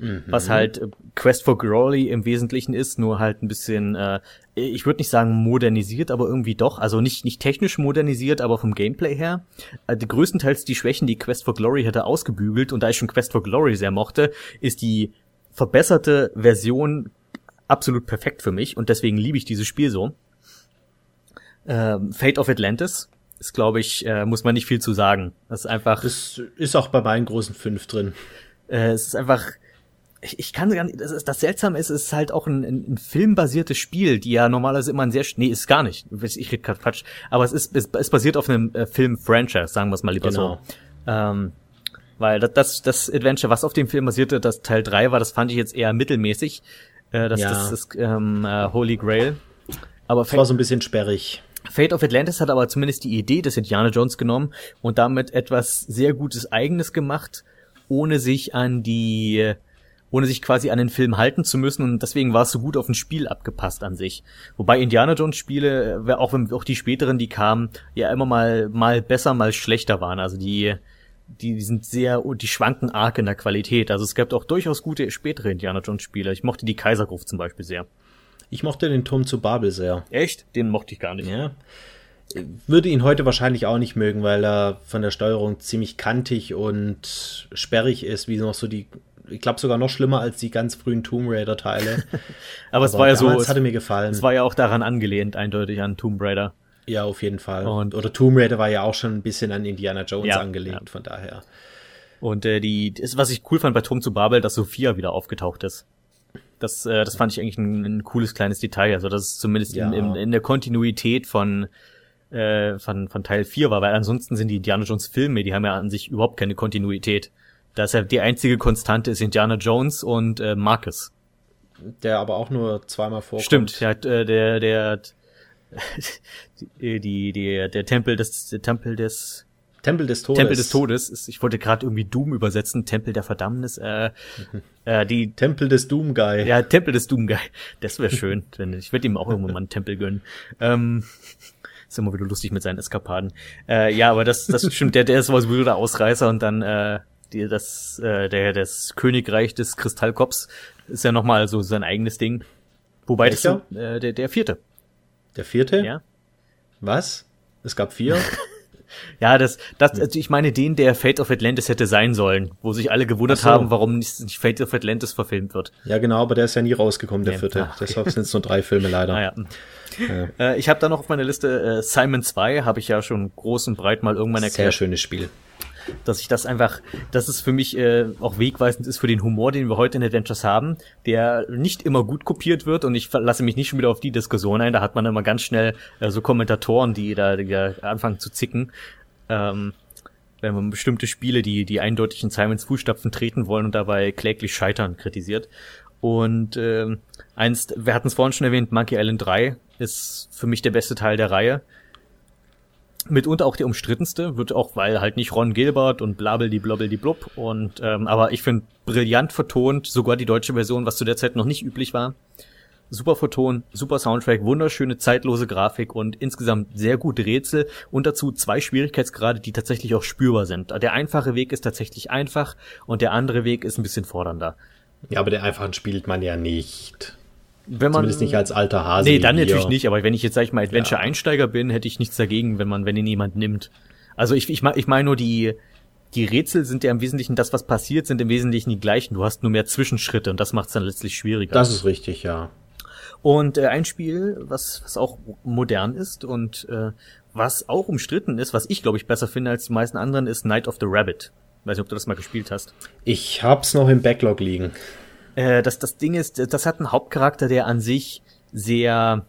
[SPEAKER 1] Mhm. Was halt äh, Quest for Glory im Wesentlichen ist, nur halt ein bisschen, äh, ich würde nicht sagen modernisiert, aber irgendwie doch. Also nicht, nicht technisch modernisiert, aber vom Gameplay her. Äh, die größtenteils die Schwächen, die Quest for Glory hätte ausgebügelt, und da ich schon Quest for Glory sehr mochte, ist die verbesserte Version absolut perfekt für mich und deswegen liebe ich dieses Spiel so. Ähm, Fate of Atlantis ist, glaube ich, äh, muss man nicht viel zu sagen. Das ist einfach.
[SPEAKER 2] Das ist auch bei meinen großen fünf drin.
[SPEAKER 1] Äh, es ist einfach. Ich, ich kann gar nicht. Das, ist, das Seltsame ist, es ist halt auch ein, ein, ein filmbasiertes Spiel, die ja normalerweise immer ein sehr. Nee, ist gar nicht. Ich rede gerade Quatsch. Aber es ist, es, es basiert auf einem äh, Film-Franchise, sagen wir es mal lieber genau. so. Ähm, weil das, das, das Adventure, was auf dem Film basierte, das Teil 3 war, das fand ich jetzt eher mittelmäßig. Äh, das, ja. das ist ähm, äh, Holy Grail.
[SPEAKER 2] Aber das war so ein bisschen sperrig.
[SPEAKER 1] Fate of Atlantis hat aber zumindest die Idee des Indiana Jones genommen und damit etwas sehr Gutes Eigenes gemacht, ohne sich an die, ohne sich quasi an den Film halten zu müssen und deswegen war es so gut auf ein Spiel abgepasst an sich. Wobei Indiana Jones Spiele, auch wenn auch die späteren, die kamen, ja immer mal mal besser, mal schlechter waren. Also die die sind sehr, die schwanken arg in der Qualität. Also es gab auch durchaus gute spätere Indiana Jones Spiele. Ich mochte die Kaisergruft zum Beispiel sehr.
[SPEAKER 2] Ich mochte den Turm zu Babel sehr.
[SPEAKER 1] Echt? Den mochte ich gar nicht.
[SPEAKER 2] Ja. Würde ihn heute wahrscheinlich auch nicht mögen, weil er von der Steuerung ziemlich kantig und sperrig ist, wie noch so die, ich glaube sogar noch schlimmer als die ganz frühen Tomb Raider Teile.
[SPEAKER 1] Aber, Aber es war ja so,
[SPEAKER 2] es hatte mir gefallen.
[SPEAKER 1] Es war ja auch daran angelehnt, eindeutig an Tomb Raider.
[SPEAKER 2] Ja, auf jeden Fall. Und Oder Tomb Raider war ja auch schon ein bisschen an Indiana Jones ja, angelehnt, ja. von daher.
[SPEAKER 1] Und äh, die, das, was ich cool fand bei Turm zu Babel, dass Sophia wieder aufgetaucht ist. Das, äh, das fand ich eigentlich ein, ein cooles kleines Detail. Also das ist zumindest ja. in, in, in der Kontinuität von äh, von, von Teil 4 war, weil ansonsten sind die Indiana Jones Filme, die haben ja an sich überhaupt keine Kontinuität. Da ist ja die einzige Konstante ist Indiana Jones und äh, Marcus.
[SPEAKER 2] Der aber auch nur zweimal vorkommt.
[SPEAKER 1] Stimmt, der, der, der, der die, die, die, der Tempel des, der Tempel des,
[SPEAKER 2] Tempel des Todes.
[SPEAKER 1] Tempel des Todes. Ist, ich wollte gerade irgendwie Doom übersetzen. Tempel der Verdammnis. Äh,
[SPEAKER 2] äh, die Tempel des Doom Guy.
[SPEAKER 1] Ja, Tempel des Doom Guy. Das wäre schön. wenn, ich würde ihm auch irgendwann mal einen Tempel gönnen. Ähm, ist immer wieder lustig mit seinen Eskapaden. Äh, ja, aber das, das stimmt. Der, der ist sowieso der Ausreißer und dann äh, die, das, äh, der das Königreich des Kristallkops ist ja nochmal so sein eigenes Ding. Wobei Welcher? das äh, der, der vierte.
[SPEAKER 2] Der vierte?
[SPEAKER 1] Ja.
[SPEAKER 2] Was? Es gab vier?
[SPEAKER 1] ja, das, das, also ich meine den, der Fate of Atlantis hätte sein sollen, wo sich alle gewundert so. haben, warum nicht, Fate of Atlantis verfilmt wird.
[SPEAKER 2] Ja, genau, aber der ist ja nie rausgekommen, der nee. vierte. Ah, okay. Deshalb sind es nur drei Filme leider.
[SPEAKER 1] Ah, ja. ja. Äh, ich habe da noch auf meiner Liste äh, Simon 2, habe ich ja schon groß und breit mal irgendwann erklärt.
[SPEAKER 2] Sehr schönes Spiel
[SPEAKER 1] dass ich das einfach, dass es für mich äh, auch wegweisend ist für den Humor, den wir heute in Adventures haben, der nicht immer gut kopiert wird und ich lasse mich nicht schon wieder auf die Diskussion ein. Da hat man immer ganz schnell äh, so Kommentatoren, die da, die da anfangen zu zicken. Ähm, wenn man bestimmte Spiele, die, die eindeutig in Simons Fußstapfen treten wollen und dabei kläglich scheitern, kritisiert. Und ähm, einst, wir hatten es vorhin schon erwähnt, Monkey Island 3 ist für mich der beste Teil der Reihe mitunter auch der umstrittenste, wird auch, weil halt nicht Ron Gilbert und blabbel die blobbel die blub und ähm, aber ich finde brillant vertont, sogar die deutsche Version, was zu der Zeit noch nicht üblich war. Super vertont, super Soundtrack, wunderschöne zeitlose Grafik und insgesamt sehr gute Rätsel und dazu zwei Schwierigkeitsgrade, die tatsächlich auch spürbar sind. Der einfache Weg ist tatsächlich einfach und der andere Weg ist ein bisschen fordernder.
[SPEAKER 2] Ja, aber den einfachen spielt man ja nicht
[SPEAKER 1] wenn man,
[SPEAKER 2] Zumindest nicht als alter Hase.
[SPEAKER 1] Nee, dann natürlich nicht, aber wenn ich jetzt, sag ich mal, Adventure-Einsteiger bin, hätte ich nichts dagegen, wenn man, wenn ihn jemand nimmt. Also ich, ich, ich meine nur, die, die Rätsel sind ja im Wesentlichen, das, was passiert, sind im Wesentlichen die gleichen. Du hast nur mehr Zwischenschritte und das macht es dann letztlich schwieriger.
[SPEAKER 2] Das ist richtig, ja.
[SPEAKER 1] Und äh, ein Spiel, was, was auch modern ist und äh, was auch umstritten ist, was ich glaube ich besser finde als die meisten anderen, ist Night of the Rabbit. Weiß nicht, ob du das mal gespielt hast.
[SPEAKER 2] Ich hab's noch im Backlog liegen.
[SPEAKER 1] Äh, das, das Ding ist, das hat einen Hauptcharakter, der an sich sehr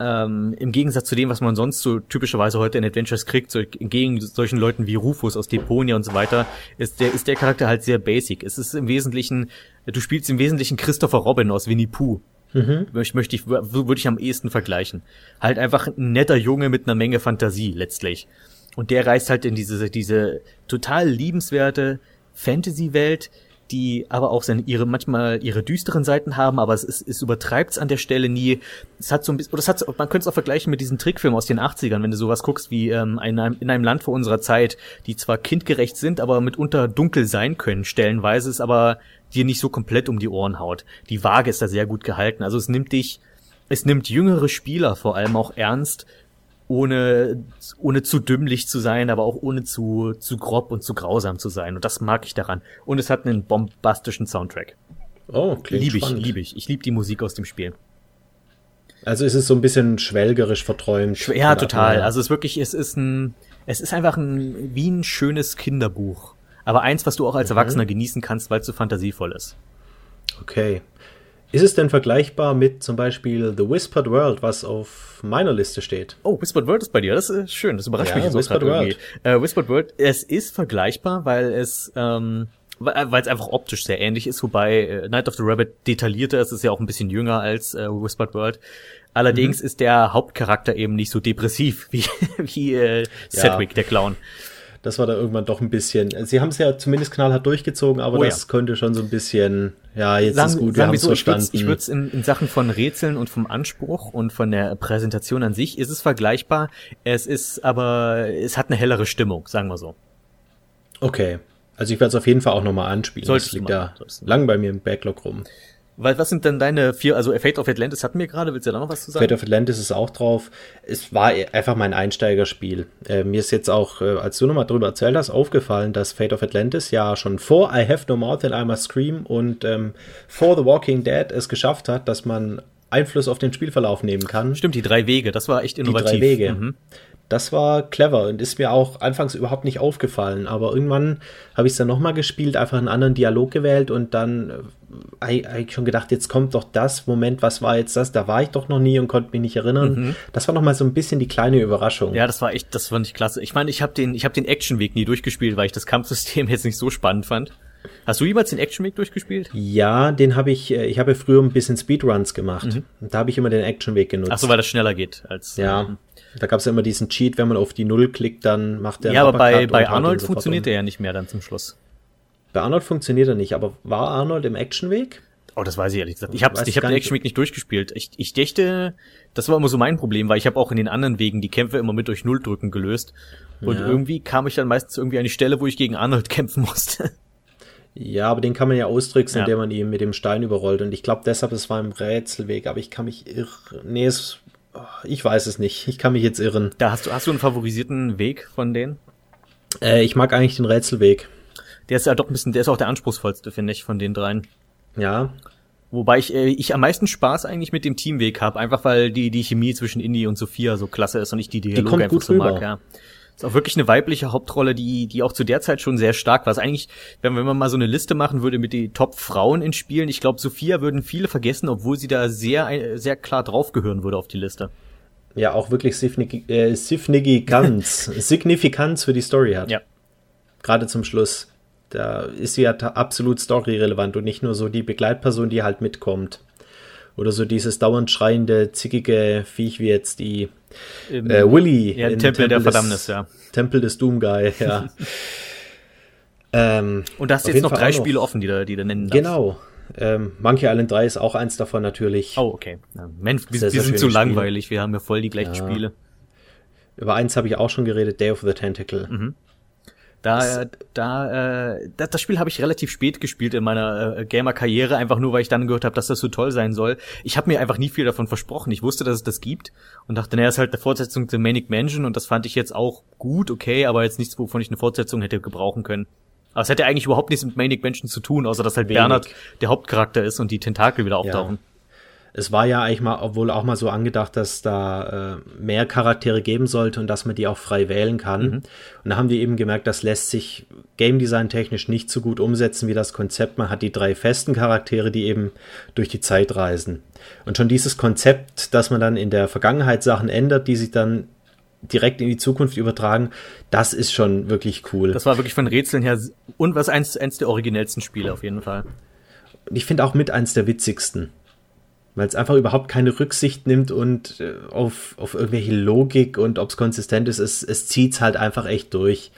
[SPEAKER 1] ähm, im Gegensatz zu dem, was man sonst so typischerweise heute in Adventures kriegt, so, gegen solchen Leuten wie Rufus aus Deponia und so weiter, ist der, ist der Charakter halt sehr basic. Es ist im Wesentlichen, du spielst im Wesentlichen Christopher Robin aus Winnie Pooh. Mhm. Möchte, möchte ich, würde ich am ehesten vergleichen. Halt einfach ein netter Junge mit einer Menge Fantasie, letztlich. Und der reist halt in diese, diese total liebenswerte Fantasy-Welt, die aber auch seine, ihre manchmal ihre düsteren Seiten haben, aber es, ist, es übertreibt es an der Stelle nie. Es hat so ein bisschen, oder es hat, man könnte es auch vergleichen mit diesen Trickfilmen aus den 80ern, wenn du sowas guckst wie ähm, in, einem, in einem Land vor unserer Zeit, die zwar kindgerecht sind, aber mitunter dunkel sein können, stellenweise es aber dir nicht so komplett um die Ohren haut. Die Waage ist da sehr gut gehalten. Also es nimmt dich, es nimmt jüngere Spieler vor allem auch ernst, ohne, ohne zu dümmlich zu sein, aber auch ohne zu, zu grob und zu grausam zu sein. Und das mag ich daran. Und es hat einen bombastischen Soundtrack. Oh, klingt Liebe ich, liebe ich. Ich liebe die Musik aus dem Spiel.
[SPEAKER 2] Also ist es so ein bisschen schwelgerisch verträumt.
[SPEAKER 1] Ja, total. Also es ist wirklich, es ist ein, es ist einfach ein, wie ein schönes Kinderbuch. Aber eins, was du auch als mhm. Erwachsener genießen kannst, weil es so fantasievoll ist.
[SPEAKER 2] Okay. Ist es denn vergleichbar mit zum Beispiel The Whispered World, was auf meiner Liste steht?
[SPEAKER 1] Oh, Whispered World ist bei dir. Das ist schön. Das überrascht ja, mich jetzt Whispered World. Äh, Whispered World, es ist vergleichbar, weil es, ähm, weil es einfach optisch sehr ähnlich ist, wobei äh, Night of the Rabbit detaillierter ist, ist ja auch ein bisschen jünger als äh, Whispered World. Allerdings mhm. ist der Hauptcharakter eben nicht so depressiv wie, wie äh, Sedgwick, ja. der Clown
[SPEAKER 2] das war da irgendwann doch ein bisschen. Sie haben es ja zumindest knallhart durchgezogen, aber oh, das ja. könnte schon so ein bisschen, ja, jetzt sagen, ist gut, wir haben es so,
[SPEAKER 1] verstanden. Ich würde es in, in Sachen von Rätseln und vom Anspruch und von der Präsentation an sich ist es vergleichbar. Es ist aber, es hat eine hellere Stimmung, sagen wir so.
[SPEAKER 2] Okay. Also ich werde es auf jeden Fall auch nochmal anspielen.
[SPEAKER 1] Solltest das liegt
[SPEAKER 2] da lang bei mir im Backlog rum.
[SPEAKER 1] Weil, was sind denn deine vier, also Fate of Atlantis hatten wir gerade, willst du da noch was zu sagen?
[SPEAKER 2] Fate of Atlantis ist auch drauf. Es war einfach mein Einsteigerspiel. Äh, mir ist jetzt auch, äh, als du nochmal drüber erzählt hast, aufgefallen, dass Fate of Atlantis ja schon vor I Have No Mouth and I Must Scream und ähm, vor The Walking Dead es geschafft hat, dass man Einfluss auf den Spielverlauf nehmen kann.
[SPEAKER 1] Stimmt, die drei Wege, das war echt innovativ.
[SPEAKER 2] Die drei Wege. Mhm. Das war clever und ist mir auch anfangs überhaupt nicht aufgefallen. Aber irgendwann habe ich es dann nochmal gespielt, einfach einen anderen Dialog gewählt und dann äh, habe ich schon gedacht, jetzt kommt doch das. Moment, was war jetzt das? Da war ich doch noch nie und konnte mich nicht erinnern. Mhm. Das war nochmal so ein bisschen die kleine Überraschung.
[SPEAKER 1] Ja, das war echt, das fand ich klasse. Ich meine, ich habe den, ich habe den Actionweg nie durchgespielt, weil ich das Kampfsystem jetzt nicht so spannend fand. Hast du jemals den Actionweg durchgespielt?
[SPEAKER 2] Ja, den habe ich, äh, ich habe früher ein bisschen Speedruns gemacht. Mhm. Da habe ich immer den Actionweg genutzt.
[SPEAKER 1] Ach so, weil das schneller geht als.
[SPEAKER 2] Ja. Ähm, da gab es ja immer diesen Cheat, wenn man auf die Null klickt, dann macht der.
[SPEAKER 1] Ja, aber bei, bei Arnold funktioniert er ja nicht mehr dann zum Schluss.
[SPEAKER 2] Bei Arnold funktioniert er nicht, aber war Arnold im Actionweg?
[SPEAKER 1] Oh, das weiß ich ehrlich gesagt. Ich habe ich hab den Actionweg nicht durchgespielt. Ich, ich dächte, das war immer so mein Problem, weil ich habe auch in den anderen Wegen die Kämpfe immer mit durch Null drücken gelöst. Und ja. irgendwie kam ich dann meistens irgendwie an die Stelle, wo ich gegen Arnold kämpfen musste.
[SPEAKER 2] Ja, aber den kann man ja ausdrücken, ja. indem man ihn mit dem Stein überrollt. Und ich glaube deshalb, es war im Rätselweg, aber ich kann mich irren. Nee, es ich weiß es nicht. Ich kann mich jetzt irren.
[SPEAKER 1] Da hast du, hast du einen favorisierten Weg von denen?
[SPEAKER 2] Äh, ich mag eigentlich den Rätselweg.
[SPEAKER 1] Der ist ja doch ein bisschen, der ist auch der anspruchsvollste, finde ich, von den dreien.
[SPEAKER 2] Ja.
[SPEAKER 1] Wobei ich, äh, ich am meisten Spaß eigentlich mit dem Teamweg habe, einfach weil die, die Chemie zwischen Indie und Sophia so klasse ist und ich die Dialoge einfach so rüber. mag, ja. Ist auch wirklich eine weibliche Hauptrolle, die, die auch zu der Zeit schon sehr stark war. Ist eigentlich, wenn, wenn man mal so eine Liste machen würde mit den Top-Frauen in Spielen, ich glaube, Sophia würden viele vergessen, obwohl sie da sehr, sehr klar draufgehören würde auf die Liste.
[SPEAKER 2] Ja, auch wirklich äh, Signifikanz, Signifikanz für die Story hat.
[SPEAKER 1] Ja.
[SPEAKER 2] Gerade zum Schluss. Da ist sie ja absolut storyrelevant und nicht nur so die Begleitperson, die halt mitkommt. Oder so dieses dauernd schreiende, zickige Viech wie jetzt die Im, äh, Willy.
[SPEAKER 1] Ja, Tempel, Tempel der Verdammnis, ja.
[SPEAKER 2] Tempel des Doomguy, ja.
[SPEAKER 1] ähm, und da hast du jetzt noch drei Spiele noch. offen, die du, die du nennen
[SPEAKER 2] darfst. Genau. Ähm, Monkey Island 3 ist auch eins davon natürlich.
[SPEAKER 1] Oh, okay. Ja, Mensch, wir, wir sind zu langweilig. Spiele. Wir haben ja voll die gleichen ja. Spiele.
[SPEAKER 2] Über eins habe ich auch schon geredet, Day of the Tentacle.
[SPEAKER 1] Mhm. Da, da, äh, das, das Spiel habe ich relativ spät gespielt in meiner äh, Gamer-Karriere, einfach nur, weil ich dann gehört habe, dass das so toll sein soll. Ich habe mir einfach nie viel davon versprochen. Ich wusste, dass es das gibt und dachte, naja, ist halt eine Fortsetzung zu Manic Mansion und das fand ich jetzt auch gut, okay, aber jetzt nichts, wovon ich eine Fortsetzung hätte gebrauchen können. Aber es hätte eigentlich überhaupt nichts mit Manic Mansion zu tun, außer dass halt Wenig. Bernhard der Hauptcharakter ist und die Tentakel wieder auftauchen. Ja
[SPEAKER 2] es war ja eigentlich mal, obwohl auch mal so angedacht, dass da äh, mehr Charaktere geben sollte und dass man die auch frei wählen kann. Mhm. Und da haben die eben gemerkt, das lässt sich Game Design technisch nicht so gut umsetzen wie das Konzept. Man hat die drei festen Charaktere, die eben durch die Zeit reisen. Und schon dieses Konzept, dass man dann in der Vergangenheit Sachen ändert, die sich dann direkt in die Zukunft übertragen, das ist schon wirklich cool.
[SPEAKER 1] Das war wirklich von Rätseln her und was eins, eins der originellsten Spiele auf jeden Fall.
[SPEAKER 2] Und ich finde auch mit eins der witzigsten weil es einfach überhaupt keine Rücksicht nimmt und äh, auf, auf irgendwelche Logik und ob es konsistent ist, es, es zieht halt einfach echt durch.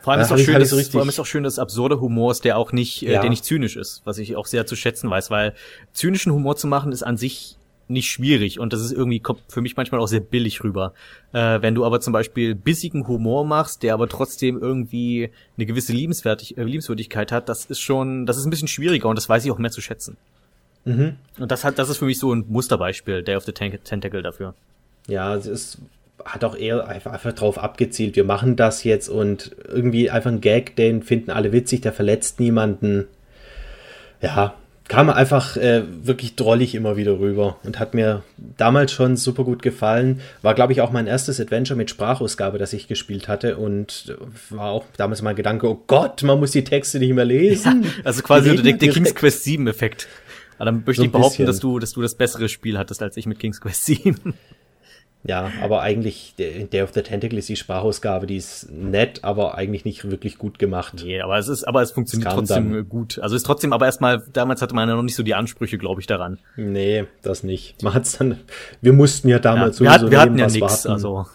[SPEAKER 1] Vor allem, ist auch schön, halt so vor allem ist auch schön, dass absurde Humor ist, der auch nicht, äh, ja. der nicht zynisch ist, was ich auch sehr zu schätzen weiß, weil zynischen Humor zu machen ist an sich nicht schwierig und das ist irgendwie kommt für mich manchmal auch sehr billig rüber. Äh, wenn du aber zum Beispiel bissigen Humor machst, der aber trotzdem irgendwie eine gewisse Liebenswertig äh, Liebenswürdigkeit hat, das ist schon, das ist ein bisschen schwieriger und das weiß ich auch mehr zu schätzen. Mhm. Und das hat, das ist für mich so ein Musterbeispiel, Day of the Tentacle dafür.
[SPEAKER 2] Ja, es ist, hat auch eher einfach, einfach drauf abgezielt, wir machen das jetzt und irgendwie einfach ein Gag, den finden alle witzig, der verletzt niemanden. Ja, kam einfach äh, wirklich drollig immer wieder rüber und hat mir damals schon super gut gefallen. War, glaube ich, auch mein erstes Adventure mit Sprachausgabe, das ich gespielt hatte und war auch damals mein Gedanke, oh Gott, man muss die Texte nicht mehr lesen.
[SPEAKER 1] Ja, also quasi der, der King's Quest 7 Effekt. Aber dann möchte so ich behaupten, dass du, dass du das bessere Spiel hattest als ich mit King's Quest 7.
[SPEAKER 2] Ja, aber eigentlich, Day of the Tentacle ist die Sprachausgabe, die ist nett, aber eigentlich nicht wirklich gut gemacht.
[SPEAKER 1] Nee, aber es ist, aber es funktioniert trotzdem dann. gut. Also ist trotzdem, aber erstmal, damals hatte man ja noch nicht so die Ansprüche, glaube ich, daran.
[SPEAKER 2] Nee, das nicht. Man hat's dann, wir mussten ja damals
[SPEAKER 1] ja, wir sowieso hat, wir hatten ja nichts, also.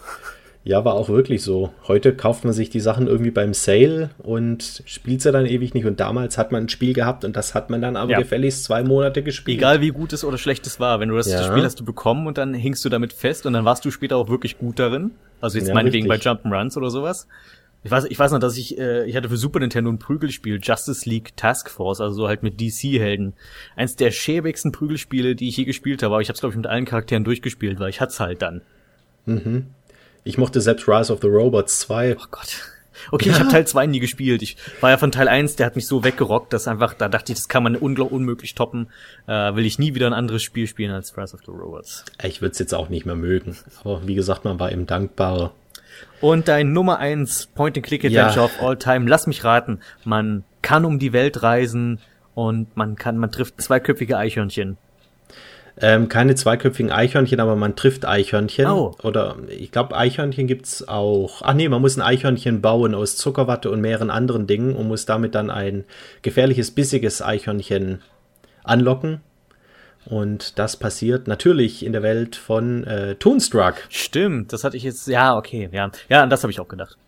[SPEAKER 2] Ja, war auch wirklich so. Heute kauft man sich die Sachen irgendwie beim Sale und spielt sie dann ewig nicht. Und damals hat man ein Spiel gehabt und das hat man dann aber ja. gefälligst zwei Monate gespielt.
[SPEAKER 1] Egal wie gut es oder schlecht es war. Wenn du das ja. Spiel hast du bekommen und dann hingst du damit fest und dann warst du später auch wirklich gut darin. Also jetzt ja, meinetwegen richtig. bei Jump'n'Runs oder sowas. Ich weiß, ich weiß noch, dass ich, äh, ich hatte für Super Nintendo ein Prügelspiel, Justice League Task Force, also so halt mit DC-Helden. Eins der schäbigsten Prügelspiele, die ich je gespielt habe, aber ich habe es, glaube ich, mit allen Charakteren durchgespielt, weil ich hat's halt dann.
[SPEAKER 2] Mhm. Ich mochte selbst Rise of the Robots 2.
[SPEAKER 1] Oh Gott. Okay, ja. ich habe Teil 2 nie gespielt. Ich war ja von Teil 1, der hat mich so weggerockt, dass einfach, da dachte ich, das kann man unmöglich toppen. Äh, will ich nie wieder ein anderes Spiel spielen als Rise of the Robots.
[SPEAKER 2] Ich würde es jetzt auch nicht mehr mögen. Aber wie gesagt, man war eben dankbarer.
[SPEAKER 1] Und dein Nummer 1 Point-and-Click-Adventure ja. of all time, lass mich raten, man kann um die Welt reisen und man kann, man trifft zweiköpfige Eichhörnchen.
[SPEAKER 2] Ähm, keine zweiköpfigen Eichhörnchen, aber man trifft Eichhörnchen. Oh. Oder ich glaube, Eichhörnchen gibt's auch. Ach nee, man muss ein Eichhörnchen bauen aus Zuckerwatte und mehreren anderen Dingen und muss damit dann ein gefährliches, bissiges Eichhörnchen anlocken. Und das passiert natürlich in der Welt von äh, Toonstruck.
[SPEAKER 1] Stimmt, das hatte ich jetzt. Ja, okay, ja. Ja, an das habe ich auch gedacht.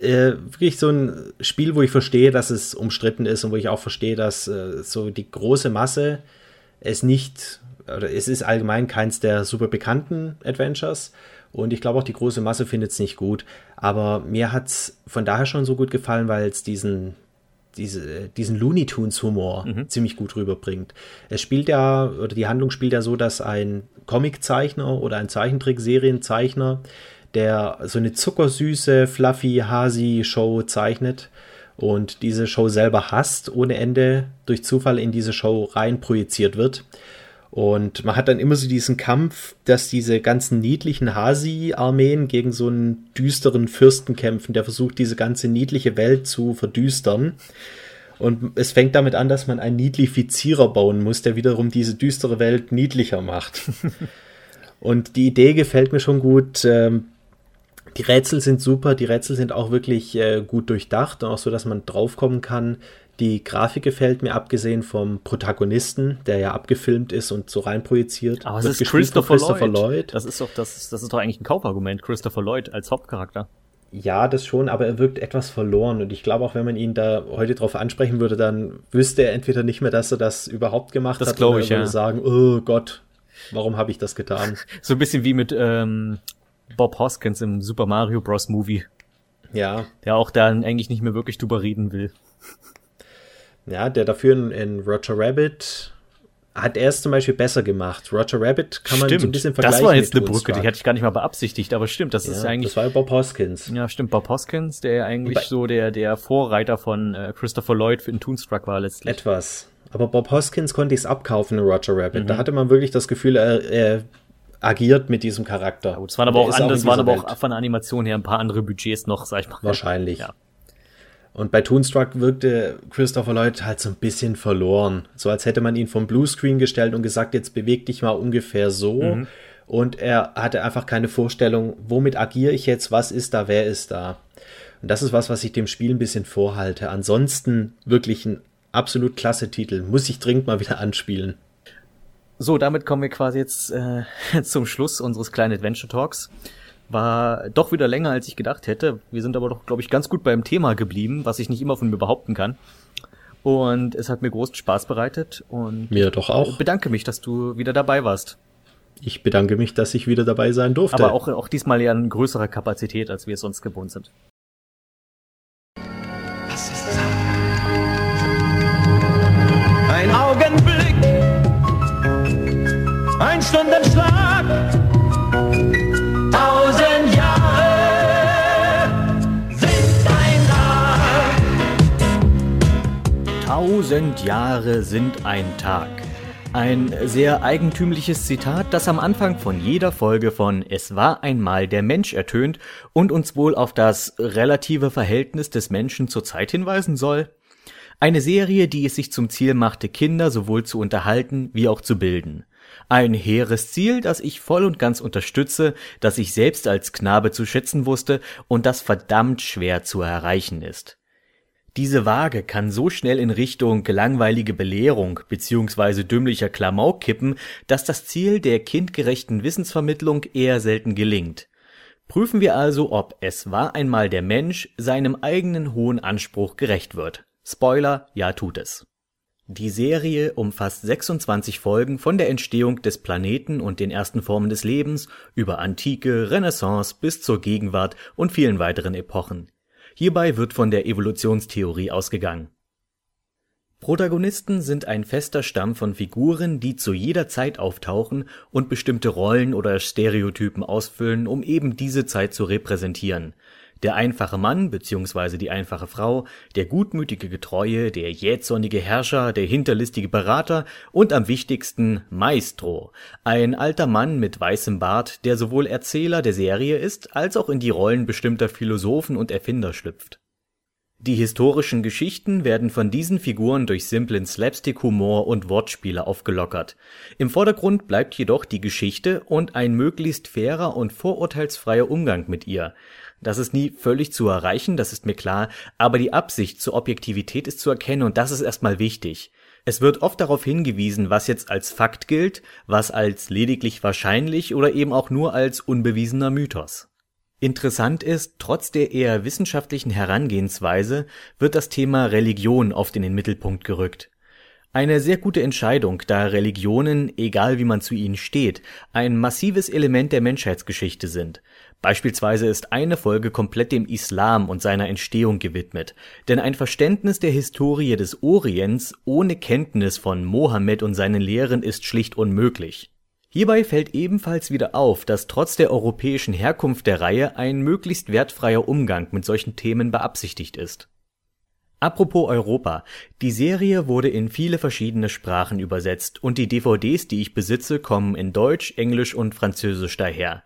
[SPEAKER 2] Äh, wirklich so ein Spiel, wo ich verstehe, dass es umstritten ist und wo ich auch verstehe, dass äh, so die große Masse es nicht oder es ist allgemein keins der super bekannten Adventures. Und ich glaube auch die große Masse findet es nicht gut. Aber mir hat es von daher schon so gut gefallen, weil es diesen, diese, diesen Looney Tunes Humor mhm. ziemlich gut rüberbringt. Es spielt ja, oder die Handlung spielt ja so, dass ein Comiczeichner oder ein Zeichentrick-Serienzeichner, der so eine zuckersüße, fluffy, hasi Show zeichnet und diese Show selber hasst ohne Ende, durch Zufall in diese Show rein projiziert wird. Und man hat dann immer so diesen Kampf, dass diese ganzen niedlichen Hasi-Armeen gegen so einen düsteren Fürsten kämpfen, der versucht, diese ganze niedliche Welt zu verdüstern. Und es fängt damit an, dass man einen Niedlifizierer bauen muss, der wiederum diese düstere Welt niedlicher macht. Und die Idee gefällt mir schon gut. Ähm, die Rätsel sind super, die Rätsel sind auch wirklich äh, gut durchdacht und auch so, dass man draufkommen kann, die Grafik gefällt mir, abgesehen vom Protagonisten, der ja abgefilmt ist und so reinprojiziert.
[SPEAKER 1] Aber es ist Christopher, Christopher Lloyd. Lloyd. Das ist doch, das, ist, das ist doch eigentlich ein Kaufargument, Christopher Lloyd als Hauptcharakter.
[SPEAKER 2] Ja, das schon, aber er wirkt etwas verloren und ich glaube auch, wenn man ihn da heute drauf ansprechen würde, dann wüsste er entweder nicht mehr, dass er das überhaupt gemacht
[SPEAKER 1] das
[SPEAKER 2] hat,
[SPEAKER 1] oder ich, würde
[SPEAKER 2] sagen, oh Gott, warum habe ich das getan?
[SPEAKER 1] so ein bisschen wie mit ähm, Bob Hoskins im Super Mario Bros. Movie.
[SPEAKER 2] Ja.
[SPEAKER 1] Der auch da eigentlich nicht mehr wirklich drüber reden will.
[SPEAKER 2] Ja, der dafür in, in Roger Rabbit hat er es zum Beispiel besser gemacht. Roger Rabbit kann man
[SPEAKER 1] stimmt.
[SPEAKER 2] so ein bisschen
[SPEAKER 1] vergleichen. Das war jetzt eine Brücke, die hatte ich gar nicht mal beabsichtigt, aber stimmt, das ja, ist eigentlich.
[SPEAKER 2] Das war Bob Hoskins.
[SPEAKER 1] Ja, stimmt, Bob Hoskins, der eigentlich so der, der Vorreiter von äh, Christopher Lloyd in Toonstruck war letztlich.
[SPEAKER 2] Etwas. Aber Bob Hoskins konnte ich es abkaufen in Roger Rabbit. Mhm. Da hatte man wirklich das Gefühl, er, er agiert mit diesem Charakter. Ja,
[SPEAKER 1] gut, es waren aber auch anders, waren aber auch von der Animation her ein paar andere Budgets noch, sag ich mal.
[SPEAKER 2] Wahrscheinlich. Ja. Und bei Toonstruck wirkte Christopher Lloyd halt so ein bisschen verloren. So als hätte man ihn vom Bluescreen gestellt und gesagt, jetzt beweg dich mal ungefähr so. Mhm. Und er hatte einfach keine Vorstellung, womit agiere ich jetzt, was ist da, wer ist da. Und das ist was, was ich dem Spiel ein bisschen vorhalte. Ansonsten wirklich ein absolut klasse Titel. Muss ich dringend mal wieder anspielen.
[SPEAKER 1] So, damit kommen wir quasi jetzt äh, zum Schluss unseres kleinen Adventure Talks. War doch wieder länger, als ich gedacht hätte. Wir sind aber doch, glaube ich, ganz gut beim Thema geblieben, was ich nicht immer von mir behaupten kann. Und es hat mir großen Spaß bereitet und
[SPEAKER 2] mir doch auch.
[SPEAKER 1] bedanke mich, dass du wieder dabei warst.
[SPEAKER 2] Ich bedanke mich, dass ich wieder dabei sein durfte.
[SPEAKER 1] Aber auch, auch diesmal ja in größerer Kapazität, als wir es sonst gewohnt sind. Tausend Jahre sind ein Tag. Ein sehr eigentümliches Zitat, das am Anfang von jeder Folge von Es war einmal der Mensch ertönt und uns wohl auf das relative Verhältnis des Menschen zur Zeit hinweisen soll. Eine Serie, die es sich zum Ziel machte, Kinder sowohl zu unterhalten wie auch zu bilden. Ein hehres Ziel, das ich voll und ganz unterstütze, das ich selbst als Knabe zu schätzen wusste und das verdammt schwer zu erreichen ist. Diese Waage kann so schnell in Richtung langweilige Belehrung bzw. dümmlicher Klamauk kippen, dass das Ziel der kindgerechten Wissensvermittlung eher selten gelingt. Prüfen wir also, ob es war einmal der Mensch seinem eigenen hohen Anspruch gerecht wird. Spoiler, ja tut es. Die Serie umfasst 26 Folgen von der Entstehung des Planeten und den ersten Formen des Lebens über Antike, Renaissance bis zur Gegenwart und vielen weiteren Epochen. Hierbei wird von der Evolutionstheorie ausgegangen. Protagonisten sind ein fester Stamm von Figuren, die zu jeder Zeit auftauchen und bestimmte Rollen oder Stereotypen ausfüllen, um eben diese Zeit zu repräsentieren der einfache Mann bzw. die einfache Frau, der gutmütige Getreue, der jähzornige Herrscher, der hinterlistige Berater und am wichtigsten Maestro, ein alter Mann mit weißem Bart, der sowohl Erzähler der Serie ist, als auch in die Rollen bestimmter Philosophen und Erfinder schlüpft. Die historischen Geschichten werden von diesen Figuren durch simplen Slapstick-Humor und Wortspiele aufgelockert. Im Vordergrund bleibt jedoch die Geschichte und ein möglichst fairer und vorurteilsfreier Umgang mit ihr. Das ist nie völlig zu erreichen, das ist mir klar, aber die Absicht zur Objektivität ist zu erkennen und das ist erstmal wichtig. Es wird oft darauf hingewiesen, was jetzt als Fakt gilt, was als lediglich wahrscheinlich oder eben auch nur als unbewiesener Mythos. Interessant ist, trotz der eher wissenschaftlichen Herangehensweise wird das Thema Religion oft in den Mittelpunkt gerückt. Eine sehr gute Entscheidung, da Religionen, egal wie man zu ihnen steht, ein massives Element der Menschheitsgeschichte sind. Beispielsweise ist eine Folge komplett dem Islam und seiner Entstehung gewidmet, denn ein Verständnis der Historie des Orients ohne Kenntnis von Mohammed und seinen Lehren ist schlicht unmöglich. Hierbei fällt ebenfalls wieder auf, dass trotz der europäischen Herkunft der Reihe ein möglichst wertfreier Umgang mit solchen Themen beabsichtigt ist Apropos Europa. Die Serie wurde in viele verschiedene Sprachen übersetzt und die DVDs, die ich besitze, kommen in Deutsch, Englisch und Französisch daher.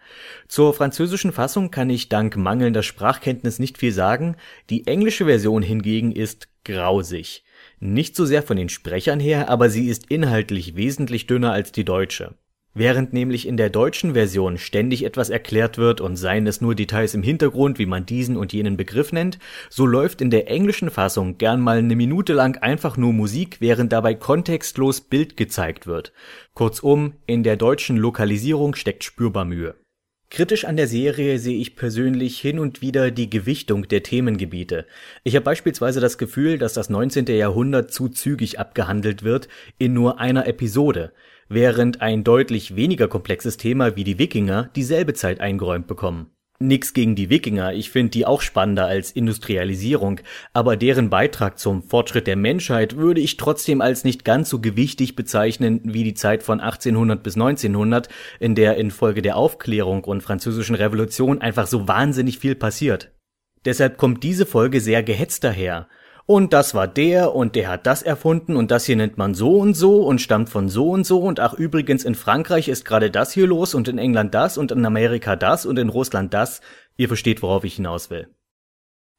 [SPEAKER 1] Zur französischen Fassung kann ich dank mangelnder Sprachkenntnis nicht viel sagen, die englische Version hingegen ist grausig. Nicht so sehr von den Sprechern her, aber sie ist inhaltlich wesentlich dünner als die deutsche Während nämlich in der deutschen Version ständig etwas erklärt wird und seien es nur Details im Hintergrund, wie man diesen und jenen Begriff nennt, so läuft in der englischen Fassung gern mal eine Minute lang einfach nur Musik, während dabei kontextlos Bild gezeigt wird. Kurzum, in der deutschen Lokalisierung steckt spürbar Mühe. Kritisch an der Serie sehe ich persönlich hin und wieder die Gewichtung der Themengebiete. Ich habe beispielsweise das Gefühl, dass das 19. Jahrhundert zu zügig abgehandelt wird in nur einer Episode während ein deutlich weniger komplexes Thema wie die Wikinger dieselbe Zeit eingeräumt bekommen. Nix gegen die Wikinger, ich finde die auch spannender als Industrialisierung, aber deren Beitrag zum Fortschritt der Menschheit würde ich trotzdem als nicht ganz so gewichtig bezeichnen wie die Zeit von 1800 bis 1900, in der infolge der Aufklärung und französischen Revolution einfach so wahnsinnig viel passiert. Deshalb kommt diese Folge sehr gehetzt daher und das war der und der hat das erfunden und das hier nennt man so und so und stammt von so und so und ach übrigens in Frankreich ist gerade das hier los und in England das und in Amerika das und in Russland das. Ihr versteht, worauf ich hinaus will.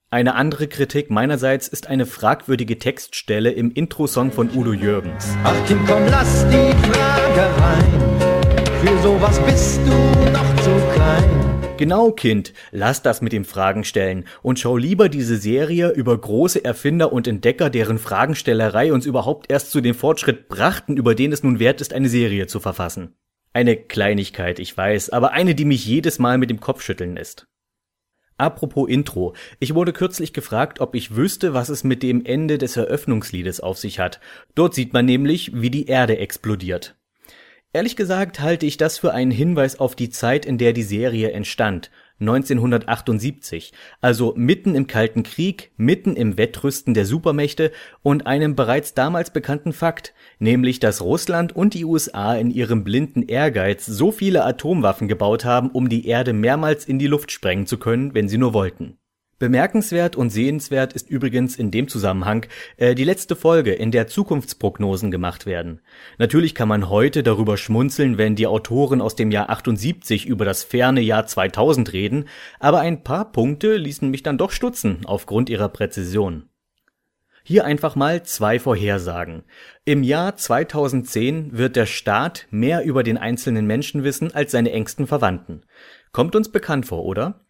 [SPEAKER 1] Eine andere Kritik meinerseits ist eine fragwürdige Textstelle im Intro-Song von Udo Jürgens.
[SPEAKER 3] Ach Kind, komm, lass die Frage rein. Für sowas bist du noch zu klein.
[SPEAKER 1] Genau, Kind, lass das mit dem Fragen stellen und schau lieber diese Serie über große Erfinder und Entdecker, deren Fragenstellerei uns überhaupt erst zu dem Fortschritt brachten, über den es nun wert ist, eine Serie zu verfassen. Eine Kleinigkeit, ich weiß, aber eine, die mich jedes Mal mit dem Kopf schütteln lässt. Apropos Intro. Ich wurde kürzlich gefragt, ob ich wüsste, was es mit dem Ende des Eröffnungsliedes auf sich hat. Dort sieht man nämlich, wie die Erde explodiert. Ehrlich gesagt halte ich das für einen Hinweis auf die Zeit, in der die Serie entstand, 1978, also mitten im Kalten Krieg, mitten im Wettrüsten der Supermächte und einem bereits damals bekannten Fakt, nämlich dass Russland und die USA in ihrem blinden Ehrgeiz so viele Atomwaffen gebaut haben, um die Erde mehrmals in die Luft sprengen zu können, wenn sie nur wollten Bemerkenswert und sehenswert ist übrigens in dem Zusammenhang äh, die letzte Folge, in der Zukunftsprognosen gemacht werden. Natürlich kann man heute darüber schmunzeln, wenn die Autoren aus dem Jahr 78 über das ferne Jahr 2000 reden, aber ein paar Punkte ließen mich dann doch stutzen aufgrund ihrer Präzision. Hier einfach mal zwei Vorhersagen. Im Jahr 2010 wird der Staat mehr über den einzelnen Menschen wissen als seine engsten Verwandten. Kommt uns bekannt vor, oder?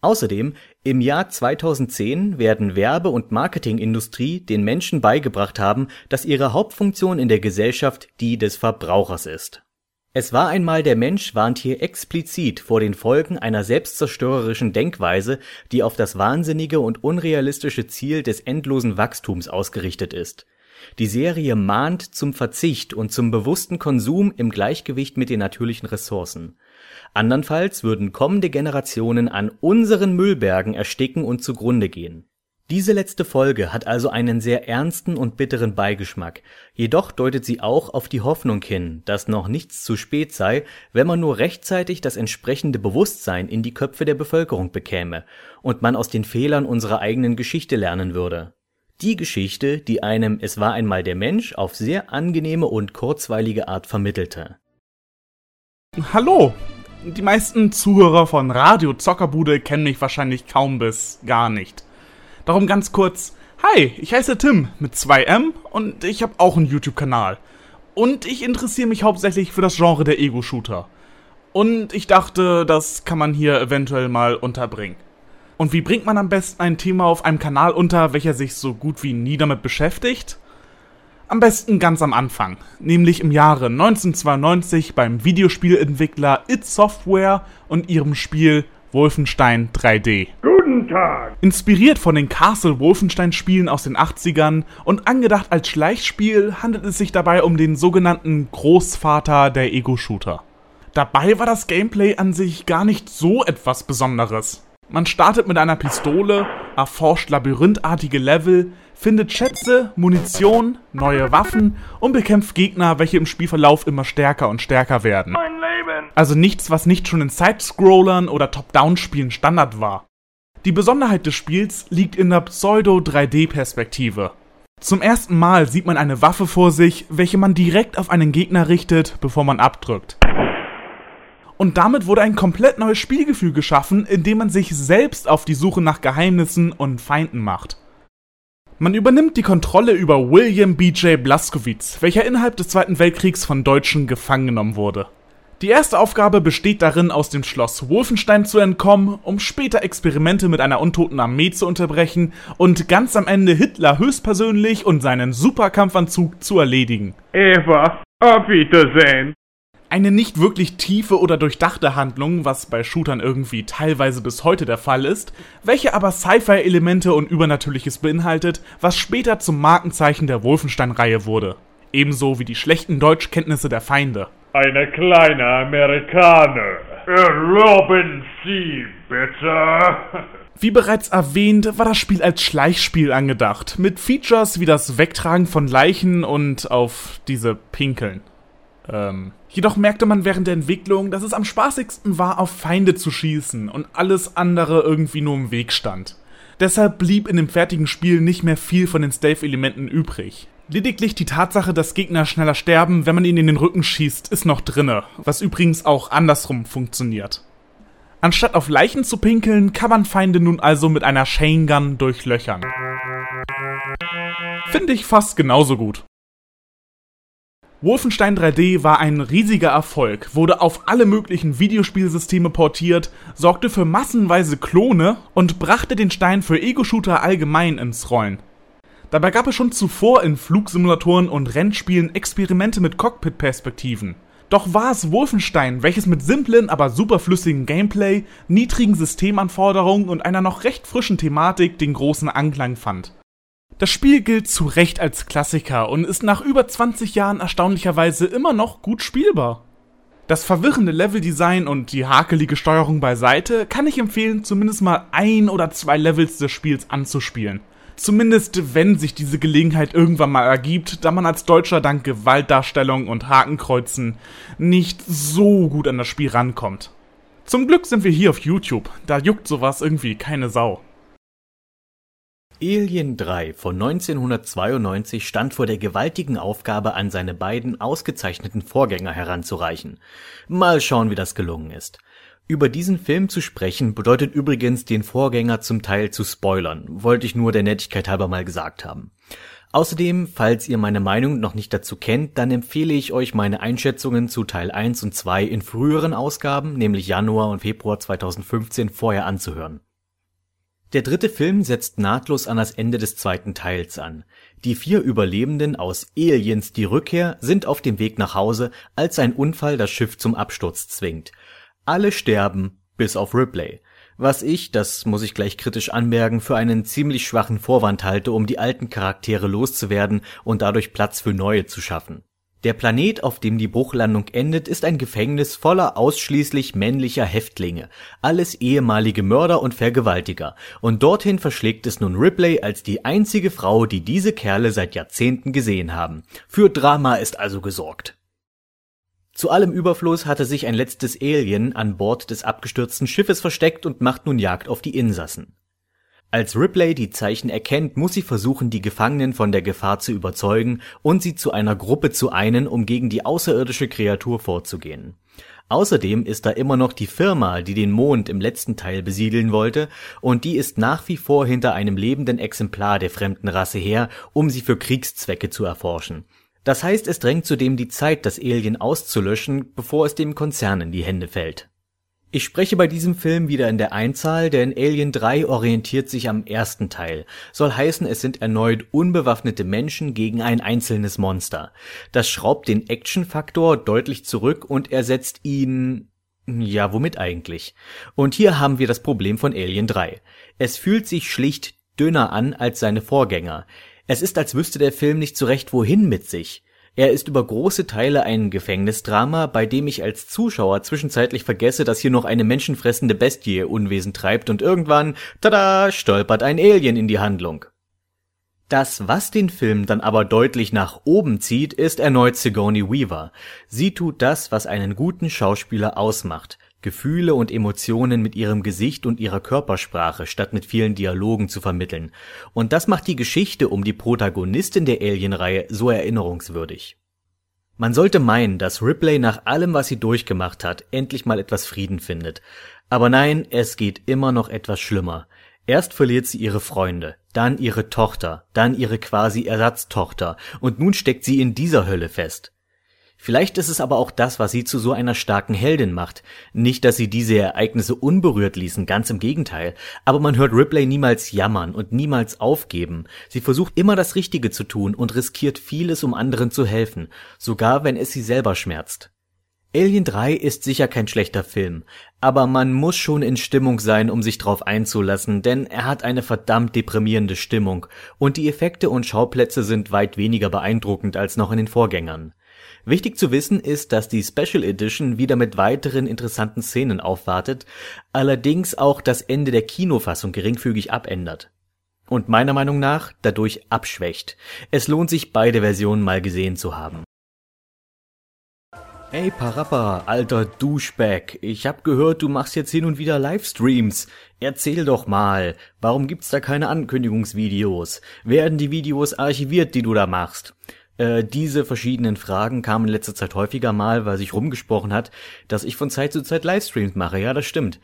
[SPEAKER 1] Außerdem, im Jahr 2010 werden Werbe und Marketingindustrie den Menschen beigebracht haben, dass ihre Hauptfunktion in der Gesellschaft die des Verbrauchers ist. Es war einmal der Mensch warnt hier explizit vor den Folgen einer selbstzerstörerischen Denkweise, die auf das wahnsinnige und unrealistische Ziel des endlosen Wachstums ausgerichtet ist. Die Serie mahnt zum Verzicht und zum bewussten Konsum im Gleichgewicht mit den natürlichen Ressourcen Andernfalls würden kommende Generationen an unseren Müllbergen ersticken und zugrunde gehen. Diese letzte Folge hat also einen sehr ernsten und bitteren Beigeschmack, jedoch deutet sie auch auf die Hoffnung hin, dass noch nichts zu spät sei, wenn man nur rechtzeitig das entsprechende Bewusstsein in die Köpfe der Bevölkerung bekäme und man aus den Fehlern unserer eigenen Geschichte lernen würde. Die Geschichte, die einem Es war einmal der Mensch auf sehr angenehme und kurzweilige Art vermittelte.
[SPEAKER 4] Hallo, die meisten Zuhörer von Radio Zockerbude kennen mich wahrscheinlich kaum bis gar nicht. Darum ganz kurz, hi, ich heiße Tim mit 2M und ich habe auch einen YouTube-Kanal. Und ich interessiere mich hauptsächlich für das Genre der Ego-Shooter. Und ich dachte, das kann man hier eventuell mal unterbringen. Und wie bringt man am besten ein Thema auf einem Kanal unter, welcher sich so gut wie nie damit beschäftigt? Am besten ganz am Anfang, nämlich im Jahre 1992 beim Videospielentwickler It Software und ihrem Spiel Wolfenstein 3D.
[SPEAKER 5] Guten Tag!
[SPEAKER 4] Inspiriert von den Castle Wolfenstein Spielen aus den 80ern und angedacht als Schleichspiel handelt es sich dabei um den sogenannten Großvater der Ego-Shooter. Dabei war das Gameplay an sich gar nicht so etwas Besonderes. Man startet mit einer Pistole, erforscht labyrinthartige Level, findet Schätze, Munition, neue Waffen und bekämpft Gegner, welche im Spielverlauf immer stärker und stärker werden. Also nichts, was nicht schon in Sidescrollern oder Top-Down-Spielen Standard war. Die Besonderheit des Spiels liegt in der Pseudo-3D-Perspektive. Zum ersten Mal sieht man eine Waffe vor sich, welche man direkt auf einen Gegner richtet, bevor man abdrückt. Und damit wurde ein komplett neues Spielgefühl geschaffen, indem man sich selbst auf die Suche nach Geheimnissen und Feinden macht. Man übernimmt die Kontrolle über William B.J. Blaskowitz, welcher innerhalb des Zweiten Weltkriegs von Deutschen gefangen genommen wurde. Die erste Aufgabe besteht darin, aus dem Schloss Wolfenstein zu entkommen, um später Experimente mit einer untoten Armee zu unterbrechen und ganz am Ende Hitler höchstpersönlich und seinen Superkampfanzug zu erledigen.
[SPEAKER 5] Eva, auf Wiedersehen.
[SPEAKER 4] Eine nicht wirklich tiefe oder durchdachte Handlung, was bei Shootern irgendwie teilweise bis heute der Fall ist, welche aber Sci-Fi-Elemente und Übernatürliches beinhaltet, was später zum Markenzeichen der Wolfenstein-Reihe wurde. Ebenso wie die schlechten Deutschkenntnisse der Feinde.
[SPEAKER 5] Eine kleine Amerikaner. Erlauben Sie, bitte.
[SPEAKER 4] Wie bereits erwähnt, war das Spiel als Schleichspiel angedacht, mit Features wie das Wegtragen von Leichen und auf diese Pinkeln. Ähm, jedoch merkte man während der Entwicklung, dass es am spaßigsten war, auf Feinde zu schießen und alles andere irgendwie nur im Weg stand. Deshalb blieb in dem fertigen Spiel nicht mehr viel von den Stealth-Elementen übrig. Lediglich die Tatsache, dass Gegner schneller sterben, wenn man ihnen in den Rücken schießt, ist noch drinne, was übrigens auch andersrum funktioniert. Anstatt auf Leichen zu pinkeln, kann man Feinde nun also mit einer Chain Gun durchlöchern. Finde ich fast genauso gut. Wolfenstein 3D war ein riesiger Erfolg, wurde auf alle möglichen Videospielsysteme portiert, sorgte für massenweise Klone und brachte den Stein für Ego-Shooter allgemein ins Rollen. Dabei gab es schon zuvor in Flugsimulatoren und Rennspielen Experimente mit Cockpit-Perspektiven. Doch war es Wolfenstein, welches mit simplen, aber superflüssigen Gameplay, niedrigen Systemanforderungen und einer noch recht frischen Thematik den großen Anklang fand. Das Spiel gilt zu Recht als Klassiker und ist nach über 20 Jahren erstaunlicherweise immer noch gut spielbar. Das verwirrende Leveldesign und die hakelige Steuerung beiseite kann ich empfehlen, zumindest mal ein oder zwei Levels des Spiels anzuspielen. Zumindest wenn sich diese Gelegenheit irgendwann mal ergibt, da man als Deutscher dank Gewaltdarstellung und Hakenkreuzen nicht so gut an das Spiel rankommt. Zum Glück sind wir hier auf YouTube, da juckt sowas irgendwie keine Sau.
[SPEAKER 1] Alien 3 von 1992 stand vor der gewaltigen Aufgabe, an seine beiden ausgezeichneten Vorgänger heranzureichen. Mal schauen, wie das gelungen ist. Über diesen Film zu sprechen bedeutet übrigens, den Vorgänger zum Teil zu spoilern, wollte ich nur der Nettigkeit halber mal gesagt haben. Außerdem, falls ihr meine Meinung noch nicht dazu kennt, dann empfehle ich euch meine Einschätzungen zu Teil 1 und 2 in früheren Ausgaben, nämlich Januar und Februar 2015, vorher anzuhören. Der dritte Film setzt nahtlos an das Ende des zweiten Teils an. Die vier Überlebenden aus Aliens die Rückkehr sind auf dem Weg nach Hause, als ein Unfall das Schiff zum Absturz zwingt. Alle sterben, bis auf Ripley. Was ich, das muss ich gleich kritisch anmerken, für einen ziemlich schwachen Vorwand halte, um die alten Charaktere loszuwerden und dadurch Platz für neue zu schaffen. Der Planet, auf dem die Bruchlandung endet, ist ein Gefängnis voller ausschließlich männlicher Häftlinge, alles ehemalige Mörder und Vergewaltiger, und dorthin verschlägt es nun Ripley als die einzige Frau, die diese Kerle seit Jahrzehnten gesehen haben. Für Drama ist also gesorgt. Zu allem Überfluss hatte sich ein letztes Alien an Bord des abgestürzten Schiffes versteckt und macht nun Jagd auf die Insassen. Als Ripley die Zeichen erkennt, muss sie versuchen, die Gefangenen von der Gefahr zu überzeugen und sie zu einer Gruppe zu einen, um gegen die außerirdische Kreatur vorzugehen. Außerdem ist da immer noch die Firma, die den Mond im letzten Teil besiedeln wollte, und die ist nach wie vor hinter einem lebenden Exemplar der fremden Rasse her, um sie für Kriegszwecke zu erforschen. Das heißt, es drängt zudem die Zeit, das Alien auszulöschen, bevor es dem Konzern in die Hände fällt. Ich spreche bei diesem Film wieder in der Einzahl, denn Alien 3 orientiert sich am ersten Teil. Soll heißen, es sind erneut unbewaffnete Menschen gegen ein einzelnes Monster. Das schraubt den Action-Faktor deutlich zurück und ersetzt ihn ja, womit eigentlich? Und hier haben wir das Problem von Alien 3. Es fühlt sich schlicht dünner an als seine Vorgänger. Es ist, als wüsste der Film nicht so recht wohin mit sich. Er ist über große Teile ein Gefängnisdrama, bei dem ich als Zuschauer zwischenzeitlich vergesse, dass hier noch eine menschenfressende Bestie Unwesen treibt und irgendwann, tada, stolpert ein Alien in die Handlung. Das, was den Film dann aber deutlich nach oben zieht, ist erneut Sigourney Weaver. Sie tut das, was einen guten Schauspieler ausmacht. Gefühle und Emotionen mit ihrem Gesicht und ihrer Körpersprache statt mit vielen Dialogen zu vermitteln. Und das macht die Geschichte um die Protagonistin der Alien-Reihe so erinnerungswürdig. Man sollte meinen, dass Ripley nach allem, was sie durchgemacht hat, endlich mal etwas Frieden findet. Aber nein, es geht immer noch etwas schlimmer. Erst verliert sie ihre Freunde, dann ihre Tochter, dann ihre quasi Ersatztochter, und nun steckt sie in dieser Hölle fest. Vielleicht ist es aber auch das, was sie zu so einer starken Heldin macht. Nicht, dass sie diese Ereignisse unberührt ließen, ganz im Gegenteil. Aber man hört Ripley niemals jammern und niemals aufgeben. Sie versucht immer das Richtige zu tun und riskiert vieles, um anderen zu helfen, sogar wenn es sie selber schmerzt. Alien 3 ist sicher kein schlechter Film, aber man muss schon in Stimmung sein, um sich drauf einzulassen, denn er hat eine verdammt deprimierende Stimmung und die Effekte und Schauplätze sind weit weniger beeindruckend als noch in den Vorgängern. Wichtig zu wissen ist, dass die Special Edition wieder mit weiteren interessanten Szenen aufwartet, allerdings auch das Ende der Kinofassung geringfügig abändert. Und meiner Meinung nach dadurch abschwächt. Es lohnt sich beide Versionen mal gesehen zu haben. Ey Parappa, alter Duschback, ich hab gehört, du machst jetzt hin und wieder Livestreams. Erzähl doch mal, warum gibt's da keine Ankündigungsvideos? Werden die Videos archiviert, die du da machst? Äh, diese verschiedenen Fragen kamen in letzter Zeit häufiger mal, weil sich rumgesprochen hat, dass ich von Zeit zu Zeit Livestreams mache. Ja, das stimmt.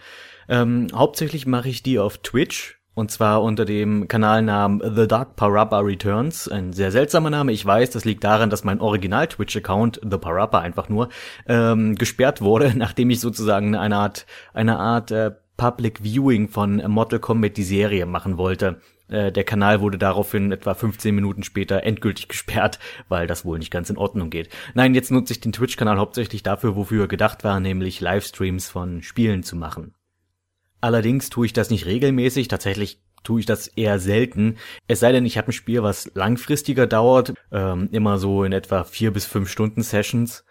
[SPEAKER 1] Ähm, hauptsächlich mache ich die auf Twitch. Und zwar unter dem Kanalnamen The Dark Parappa Returns. Ein sehr seltsamer Name, ich weiß, das liegt daran, dass mein Original-Twitch-Account, The Parappa einfach nur, ähm, gesperrt wurde, nachdem ich sozusagen eine Art, eine Art äh, Public Viewing von Mortal Kombat die Serie machen wollte. Äh, der Kanal wurde daraufhin etwa 15 Minuten später endgültig gesperrt, weil das wohl nicht ganz in Ordnung geht. Nein, jetzt nutze ich den Twitch-Kanal hauptsächlich dafür, wofür er gedacht war, nämlich Livestreams von Spielen zu machen. Allerdings tue ich das nicht regelmäßig, tatsächlich tue ich das eher selten. Es sei denn, ich habe ein Spiel, was langfristiger dauert, ähm, immer so in etwa vier bis fünf Stunden Sessions.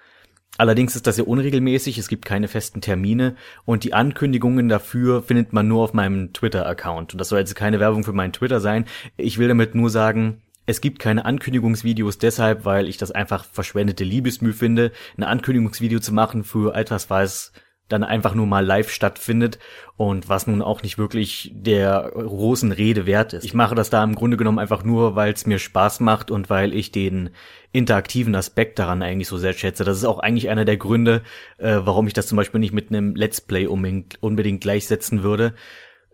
[SPEAKER 1] Allerdings ist das ja unregelmäßig, es gibt keine festen Termine und die Ankündigungen dafür findet man nur auf meinem Twitter-Account. Und das soll jetzt keine Werbung für meinen Twitter sein. Ich will damit nur sagen, es gibt keine Ankündigungsvideos deshalb, weil ich das einfach verschwendete Liebesmüh finde, ein Ankündigungsvideo zu machen für etwas, was dann einfach nur mal live stattfindet und was nun auch nicht wirklich der großen Rede wert ist. Ich mache das da im Grunde genommen einfach nur, weil es mir Spaß macht und weil ich den interaktiven Aspekt daran eigentlich so sehr schätze. Das ist auch eigentlich einer der Gründe, äh, warum ich das zum Beispiel nicht mit einem Let's Play unbedingt, unbedingt gleichsetzen würde.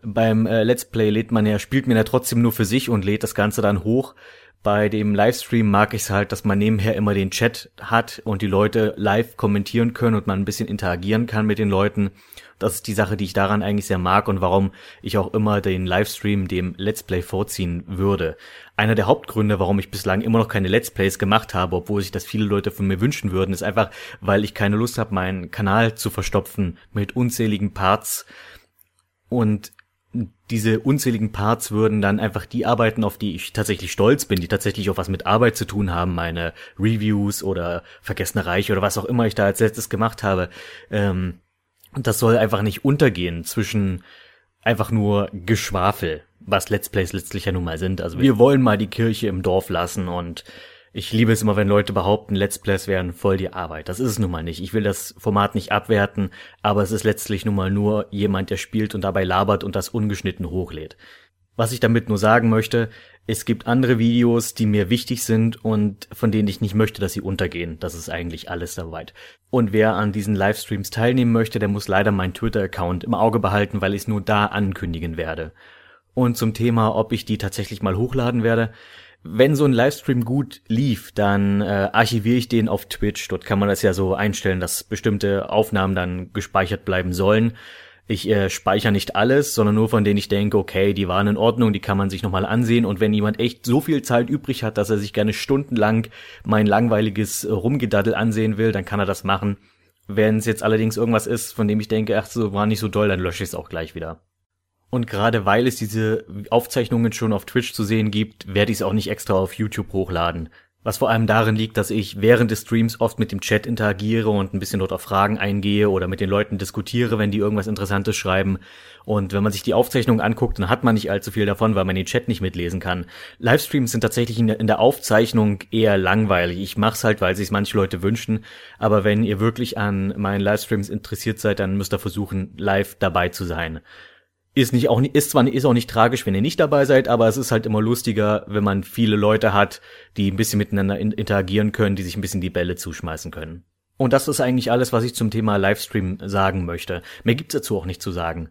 [SPEAKER 1] Beim äh, Let's Play lädt man ja, spielt man ja trotzdem nur für sich und lädt das Ganze dann hoch. Bei dem Livestream mag ich es halt, dass man nebenher immer den Chat hat und die Leute live kommentieren können und man ein bisschen interagieren kann mit den Leuten. Das ist die Sache, die ich daran eigentlich sehr mag und warum ich auch immer den Livestream dem Let's Play vorziehen würde. Einer der Hauptgründe, warum ich bislang immer noch keine Let's Plays gemacht habe, obwohl sich das viele Leute von mir wünschen würden, ist einfach, weil ich keine Lust habe, meinen Kanal zu verstopfen mit unzähligen Parts und diese unzähligen Parts würden dann einfach die Arbeiten, auf die ich tatsächlich stolz bin, die tatsächlich auch was mit Arbeit zu tun haben, meine Reviews oder Vergessene Reiche oder was auch immer ich da als letztes gemacht habe. Ähm, das soll einfach nicht untergehen zwischen einfach nur Geschwafel, was Let's Plays letztlich ja nun mal sind. Also wir wollen mal die Kirche im Dorf lassen und ich liebe es immer, wenn Leute behaupten, Let's Plays wären voll die Arbeit. Das ist es nun mal nicht. Ich will das Format nicht abwerten, aber es ist letztlich nun mal nur jemand, der spielt und dabei labert und das ungeschnitten hochlädt. Was ich damit nur sagen möchte, es gibt andere Videos, die mir wichtig sind und von denen ich nicht möchte, dass sie untergehen. Das ist eigentlich alles soweit. Und wer an diesen Livestreams teilnehmen möchte, der muss leider meinen Twitter-Account im Auge behalten, weil ich es nur da ankündigen werde. Und zum Thema, ob ich die tatsächlich mal hochladen werde, wenn so ein Livestream gut lief, dann äh, archiviere ich den auf Twitch. Dort kann man das ja so einstellen, dass bestimmte Aufnahmen dann gespeichert bleiben sollen. Ich äh, speichere nicht alles, sondern nur von denen ich denke, okay, die waren in Ordnung, die kann man sich nochmal ansehen. Und wenn jemand echt so viel Zeit übrig hat, dass er sich gerne stundenlang mein langweiliges Rumgedaddel ansehen will, dann kann er das machen. Wenn es jetzt allerdings irgendwas ist, von dem ich denke, ach so, war nicht so doll, dann lösche ich es auch gleich wieder. Und gerade weil es diese Aufzeichnungen schon auf Twitch zu sehen gibt, werde ich es auch nicht extra auf YouTube hochladen. Was vor allem darin liegt, dass ich während des Streams oft mit dem Chat interagiere und ein bisschen dort auf Fragen eingehe oder mit den Leuten diskutiere, wenn die irgendwas Interessantes schreiben. Und wenn man sich die Aufzeichnung anguckt, dann hat man nicht allzu viel davon, weil man den Chat nicht mitlesen kann. Livestreams sind tatsächlich in der, Aufzeichnung eher langweilig. Ich mach's halt, weil sich manche Leute wünschen. Aber wenn ihr wirklich an meinen Livestreams interessiert seid, dann müsst ihr versuchen, live dabei zu sein. Ist nicht auch ist zwar ist auch nicht tragisch, wenn ihr nicht dabei seid, aber es ist halt immer lustiger, wenn man viele Leute hat, die ein bisschen miteinander interagieren können, die sich ein bisschen die Bälle zuschmeißen können. Und das ist eigentlich alles, was ich zum Thema Livestream sagen möchte. Mehr gibt's dazu auch nicht zu sagen.